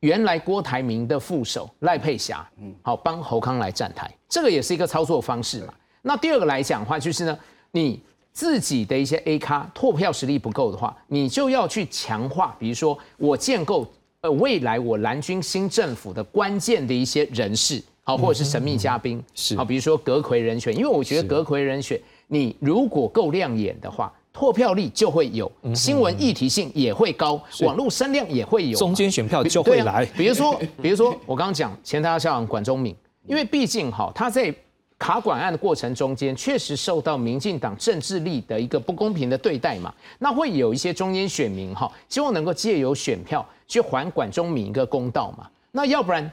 原来郭台铭的副手赖佩霞，好帮侯康来站台？这个也是一个操作方式嘛。那第二个来讲的话，就是呢，你。自己的一些 A 咖拓票实力不够的话，你就要去强化，比如说我建构呃未来我蓝军新政府的关键的一些人士，好或者是神秘嘉宾，是好，比如说阁魁人选，因为我觉得阁魁人选，你如果够亮眼的话，拓票力就会有，新闻议题性也会高，网络声量也会有，中间选票就会来。比如说，比如说我刚刚讲前台大校长管中敏，因为毕竟哈他在。卡管案的过程中间，确实受到民进党政治力的一个不公平的对待嘛，那会有一些中间选民哈，希望能够借由选票去还管中民一个公道嘛。那要不然，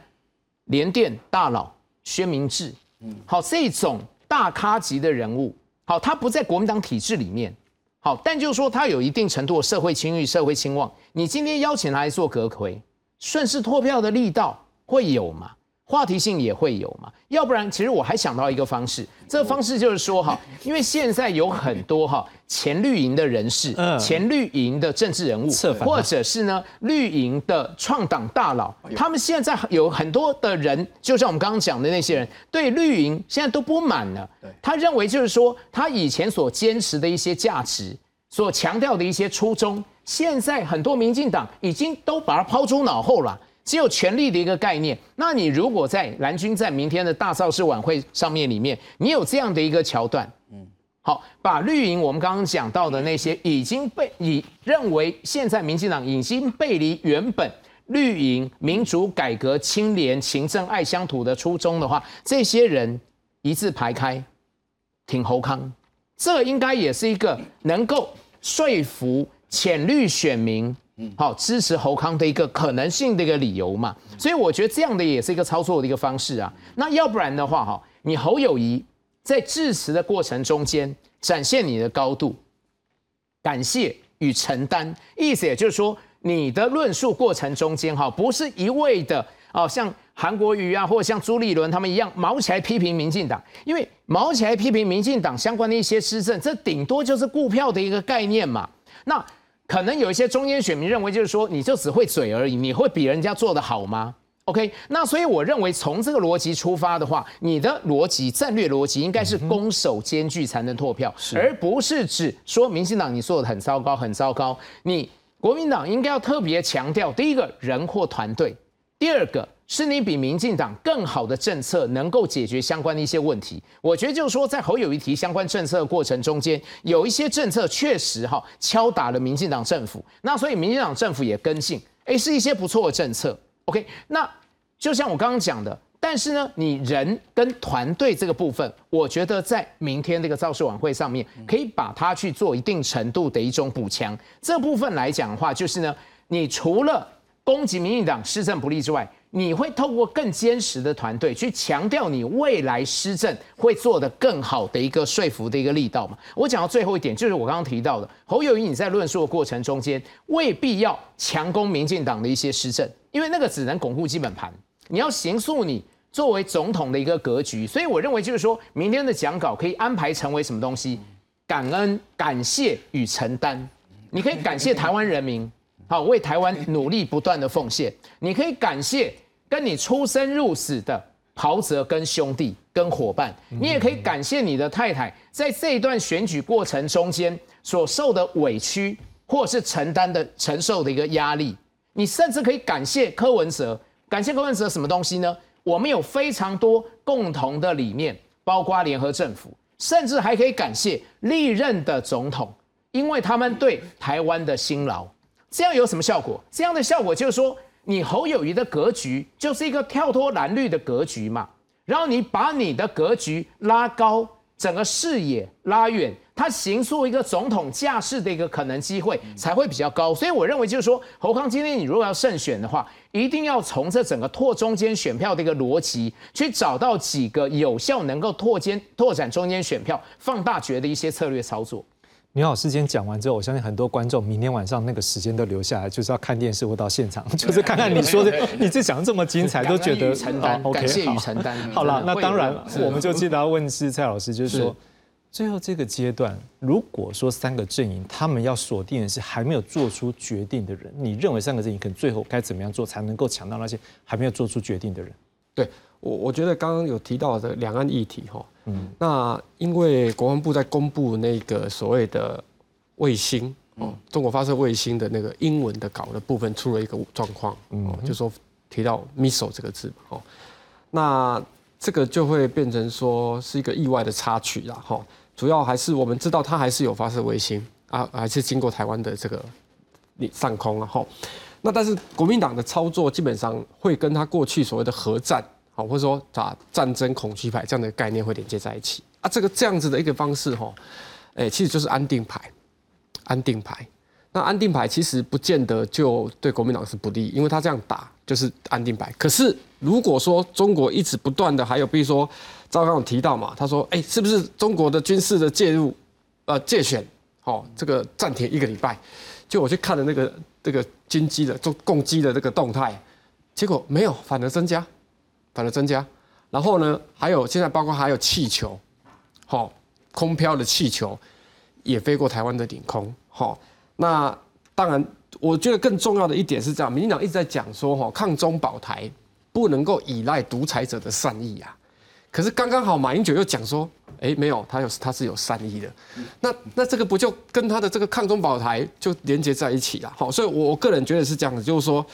联电大佬薛明志，嗯，好这种大咖级的人物，好他不在国民党体制里面，好，但就是说他有一定程度的社会清誉、社会兴旺，你今天邀请他来做阁魁，顺势脱票的力道会有吗？话题性也会有嘛，要不然其实我还想到一个方式，这个方式就是说哈，因为现在有很多哈前绿营的人士，前绿营的政治人物，或者是呢绿营的创党大佬，他们现在有很多的人，就像我们刚刚讲的那些人，对绿营现在都不满了。他认为就是说，他以前所坚持的一些价值，所强调的一些初衷，现在很多民进党已经都把它抛诸脑后了。只有权力的一个概念。那你如果在蓝军在明天的大造势晚会上面里面，你有这样的一个桥段，嗯，好，把绿营我们刚刚讲到的那些已经被你认为现在民进党已经背离原本绿营民主改革、清廉、勤政、爱乡土的初衷的话，这些人一字排开挺侯康，这应该也是一个能够说服浅绿选民。好，支持侯康的一个可能性的一个理由嘛，所以我觉得这样的也是一个操作的一个方式啊。那要不然的话，哈，你侯友谊在致辞的过程中间展现你的高度，感谢与承担，意思也就是说，你的论述过程中间，哈，不是一味的哦，像韩国瑜啊，或者像朱立伦他们一样毛起来批评民进党，因为毛起来批评民进党相关的一些施政，这顶多就是股票的一个概念嘛，那。可能有一些中间选民认为，就是说你就只会嘴而已，你会比人家做得好吗？OK，那所以我认为从这个逻辑出发的话，你的逻辑战略逻辑应该是攻守兼具才能拓票，而不是指说民进党你做的很糟糕很糟糕。你国民党应该要特别强调第一个人或团队，第二个。是你比民进党更好的政策能够解决相关的一些问题。我觉得就是说，在侯友谊提相关政策的过程中间，有一些政策确实哈敲打了民进党政府，那所以民进党政府也跟进，哎，是一些不错的政策。OK，那就像我刚刚讲的，但是呢，你人跟团队这个部分，我觉得在明天这个造势晚会上面，可以把它去做一定程度的一种补强。这部分来讲的话，就是呢，你除了攻击民进党施政不力之外，你会透过更坚实的团队去强调你未来施政会做得更好的一个说服的一个力道嘛？我讲到最后一点，就是我刚刚提到的侯友谊，你在论述的过程中间未必要强攻民进党的一些施政，因为那个只能巩固基本盘。你要形塑你作为总统的一个格局，所以我认为就是说明天的讲稿可以安排成为什么东西？感恩、感谢与承担，你可以感谢台湾人民。好，为台湾努力不断的奉献，你可以感谢跟你出生入死的袍泽跟兄弟跟伙伴，你也可以感谢你的太太在这一段选举过程中间所受的委屈或是承担的承受的一个压力，你甚至可以感谢柯文哲，感谢柯文哲什么东西呢？我们有非常多共同的理念，包括联合政府，甚至还可以感谢历任的总统，因为他们对台湾的辛劳。这样有什么效果？这样的效果就是说，你侯友谊的格局就是一个跳脱蓝绿的格局嘛，然后你把你的格局拉高，整个视野拉远，他行塑一个总统架势的一个可能机会才会比较高。所以我认为就是说，侯康今天你如果要胜选的话，一定要从这整个拓中间选票的一个逻辑，去找到几个有效能够拓间拓展中间选票、放大决的一些策略操作。牛老师今天讲完之后，我相信很多观众明天晚上那个时间都留下来，就是要看电视或到现场，就是看看你说的，你这讲这么精彩，都觉得承担，感谢与承担。[laughs] 好了，那当然，我们就记得要问是蔡老师，就是说，最后这个阶段，如果说三个阵营他们要锁定的是还没有做出决定的人，你认为三个阵营可能最后该怎么样做才能够抢到那些还没有做出决定的人？对我，我觉得刚刚有提到的两岸议题哈。嗯，那因为国防部在公布那个所谓的卫星哦，中国发射卫星的那个英文的稿的部分出了一个状况，哦，就说提到 missile 这个字哦，那这个就会变成说是一个意外的插曲啦，哈，主要还是我们知道它还是有发射卫星啊，还是经过台湾的这个上空啊，哈，那但是国民党的操作基本上会跟他过去所谓的核战。或者说把战争恐惧牌这样的概念会连接在一起啊，这个这样子的一个方式哈，哎，其实就是安定牌，安定牌。那安定牌其实不见得就对国民党是不利，因为他这样打就是安定牌。可是如果说中国一直不断的，还有比如说赵刚有提到嘛，他说，哎，是不是中国的军事的介入，呃，借选，好，这个暂停一个礼拜，就我去看了那个这个军机的中共机的这个动态，结果没有，反而增加。反而增加，然后呢，还有现在包括还有气球，好，空飘的气球也飞过台湾的领空，好，那当然，我觉得更重要的一点是这样，民进党一直在讲说，哈，抗中保台不能够依赖独裁者的善意啊，可是刚刚好马英九又讲说，哎，没有，他有他是有善意的，那那这个不就跟他的这个抗中保台就连接在一起了，好，所以我个人觉得是这样的，就是说。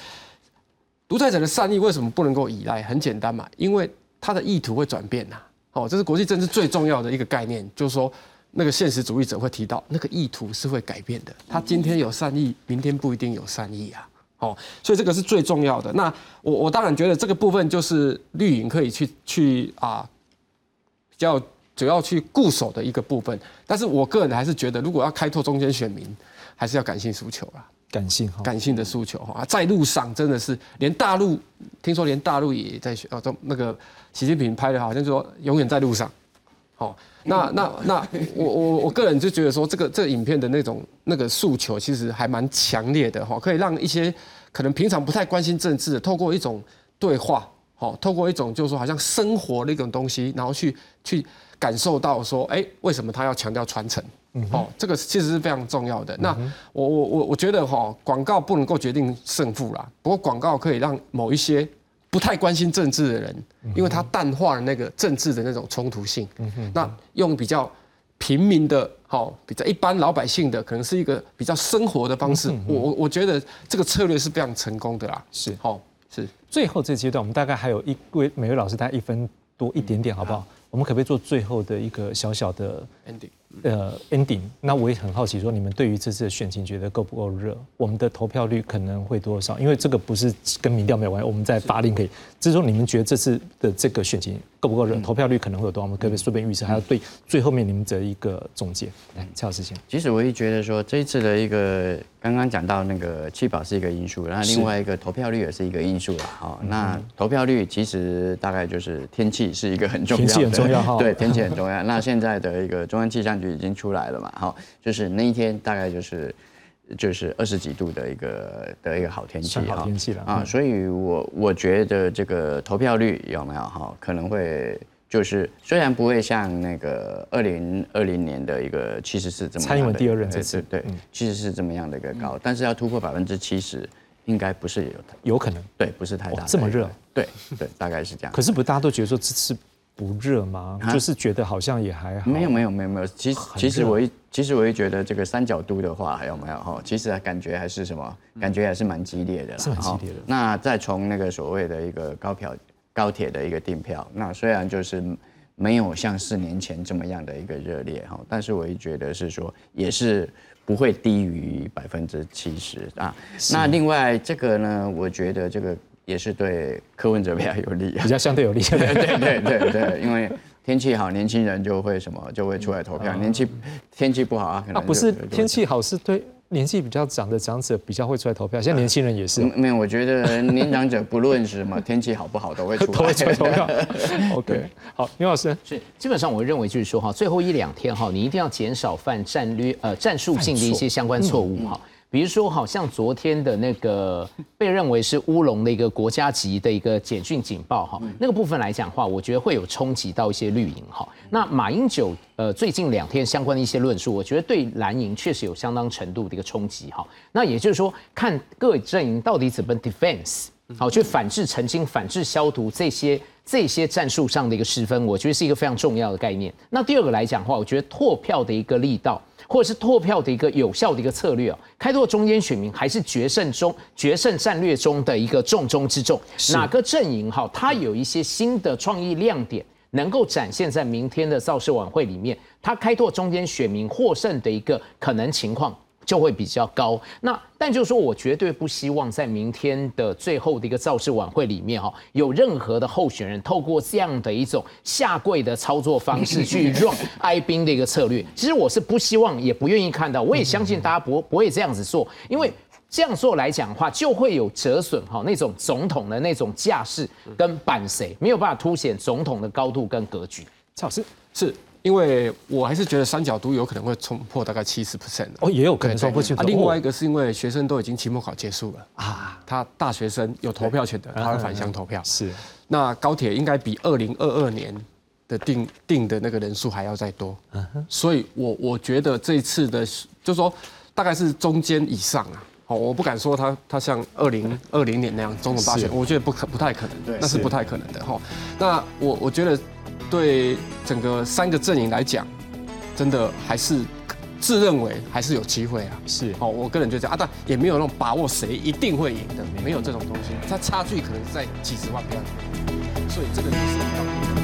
独裁者的善意为什么不能够依赖？很简单嘛，因为他的意图会转变呐。哦，这是国际政治最重要的一个概念，就是说那个现实主义者会提到，那个意图是会改变的。他今天有善意，明天不一定有善意啊。哦，所以这个是最重要的。那我我当然觉得这个部分就是绿营可以去去啊，比较主要去固守的一个部分。但是我个人还是觉得，如果要开拓中间选民，还是要感性诉求啦。感性哈，感性的诉求哈，在路上真的是连大陆，听说连大陆也在学哦，都那个习近平拍的，好像说永远在路上，好，那那那我我我个人就觉得说，这个这个影片的那种那个诉求其实还蛮强烈的哈，可以让一些可能平常不太关心政治的，透过一种对话，好，透过一种就是说好像生活的一种东西，然后去去感受到说，哎，为什么他要强调传承？哦，这个其实是非常重要的。那我我我我觉得哈，广告不能够决定胜负啦。不过广告可以让某一些不太关心政治的人，因为他淡化了那个政治的那种冲突性。那用比较平民的，好比较一般老百姓的，可能是一个比较生活的方式。我我我觉得这个策略是非常成功的啦。是，好是。最后这阶段，我们大概还有一位每位老师大概一分多一点点，好不好？我们可不可以做最后的一个小小的 ending？呃，ending，那我也很好奇，说你们对于这次的选情觉得够不够热？我们的投票率可能会多少？因为这个不是跟民调没有关系，我们在法令可以。就是说，你们觉得这次的这个选情够不够热？投票率可能会有多少？我们可不可以顺便预测？还要对最后面你们的一个总结。来，蔡老师先。其实我也觉得说，这一次的一个刚刚讲到那个气保是一个因素，然后另外一个投票率也是一个因素了。好，那投票率其实大概就是天气是一个很重要的，天气很重要哈。对，天气很重要。那现在的一个中央气象局已经出来了嘛？好，就是那一天大概就是就是二十几度的一个的一个好天气哈，天气了啊，所以我我觉得这个投票率有没有哈，可能会就是虽然不会像那个二零二零年的一个七十四这么蔡英文第二任这次对七十四这么样的一个高，但是要突破百分之七十，应该不是有有可能对，不是太大这么热，对对，大概是这样。可是不大家都觉得说这次。不热吗？就是觉得好像也还好。没有没有没有没有，其实其实我一其实我一觉得这个三角度的话还有没有哈？其实感觉还是什么？感觉还是蛮激烈的。是很激烈的。那再从那个所谓的一个高票高铁的一个订票，那虽然就是没有像四年前这么样的一个热烈哈，但是我也觉得是说也是不会低于百分之七十啊。那另外这个呢，我觉得这个也是对柯文哲比较有利，比较相对有利。[laughs] 对对对对对，因为天气好，年轻人就会什么就会出来投票；年气天气不好啊，可能不是天气好是对。年纪比较长的长者比较会出来投票，现在年轻人也是。没有，我觉得年长者不论什么 [laughs] 天气好不好都会出来投票。[laughs] OK，好，牛老师是基本上我认为就是说哈，最后一两天哈，你一定要减少犯战略呃战术性的一些相关错误哈。比如说，好像昨天的那个被认为是乌龙的一个国家级的一个简讯警报，哈，那个部分来讲话，我觉得会有冲击到一些绿营，哈。那马英九呃最近两天相关的一些论述，我觉得对蓝营确实有相当程度的一个冲击，哈。那也就是说，看各位阵营到底怎么 defense，好去反制澄清、反制消毒这些这些战术上的一个失分，我觉得是一个非常重要的概念。那第二个来讲的话，我觉得拓票的一个力道。或者是拓票的一个有效的一个策略啊，开拓中间选民还是决胜中决胜战略中的一个重中之重。哪个阵营哈，它有一些新的创意亮点，能够展现在明天的造势晚会里面，它开拓中间选民获胜的一个可能情况。就会比较高。那但就是说我绝对不希望在明天的最后的一个造势晚会里面哈，有任何的候选人透过这样的一种下跪的操作方式去 [laughs] run 哀兵的一个策略。其实我是不希望也不愿意看到，我也相信大家不不会这样子做，因为这样做来讲的话，就会有折损哈那种总统的那种架势跟板谁没有办法凸显总统的高度跟格局。蔡老师是。因为我还是觉得三角都有可能会冲破大概七十 percent 哦，也有可能冲破去。另外一个是因为学生都已经期末考结束了啊，他大学生有投票权的，他会返乡投票。是，那高铁应该比二零二二年的定定的那个人数还要再多。所以我我觉得这次的，就说大概是中间以上啊。好，我不敢说他他像二零二零年那样总统大选，我觉得不可不太可能，那是不太可能的哈。那我我觉得。对整个三个阵营来讲，真的还是自认为还是有机会啊。是，哦，我个人就这样啊，但也没有那种把握谁一定会赢的，没有这种东西。它差距可能在几十万票，所以这个就是。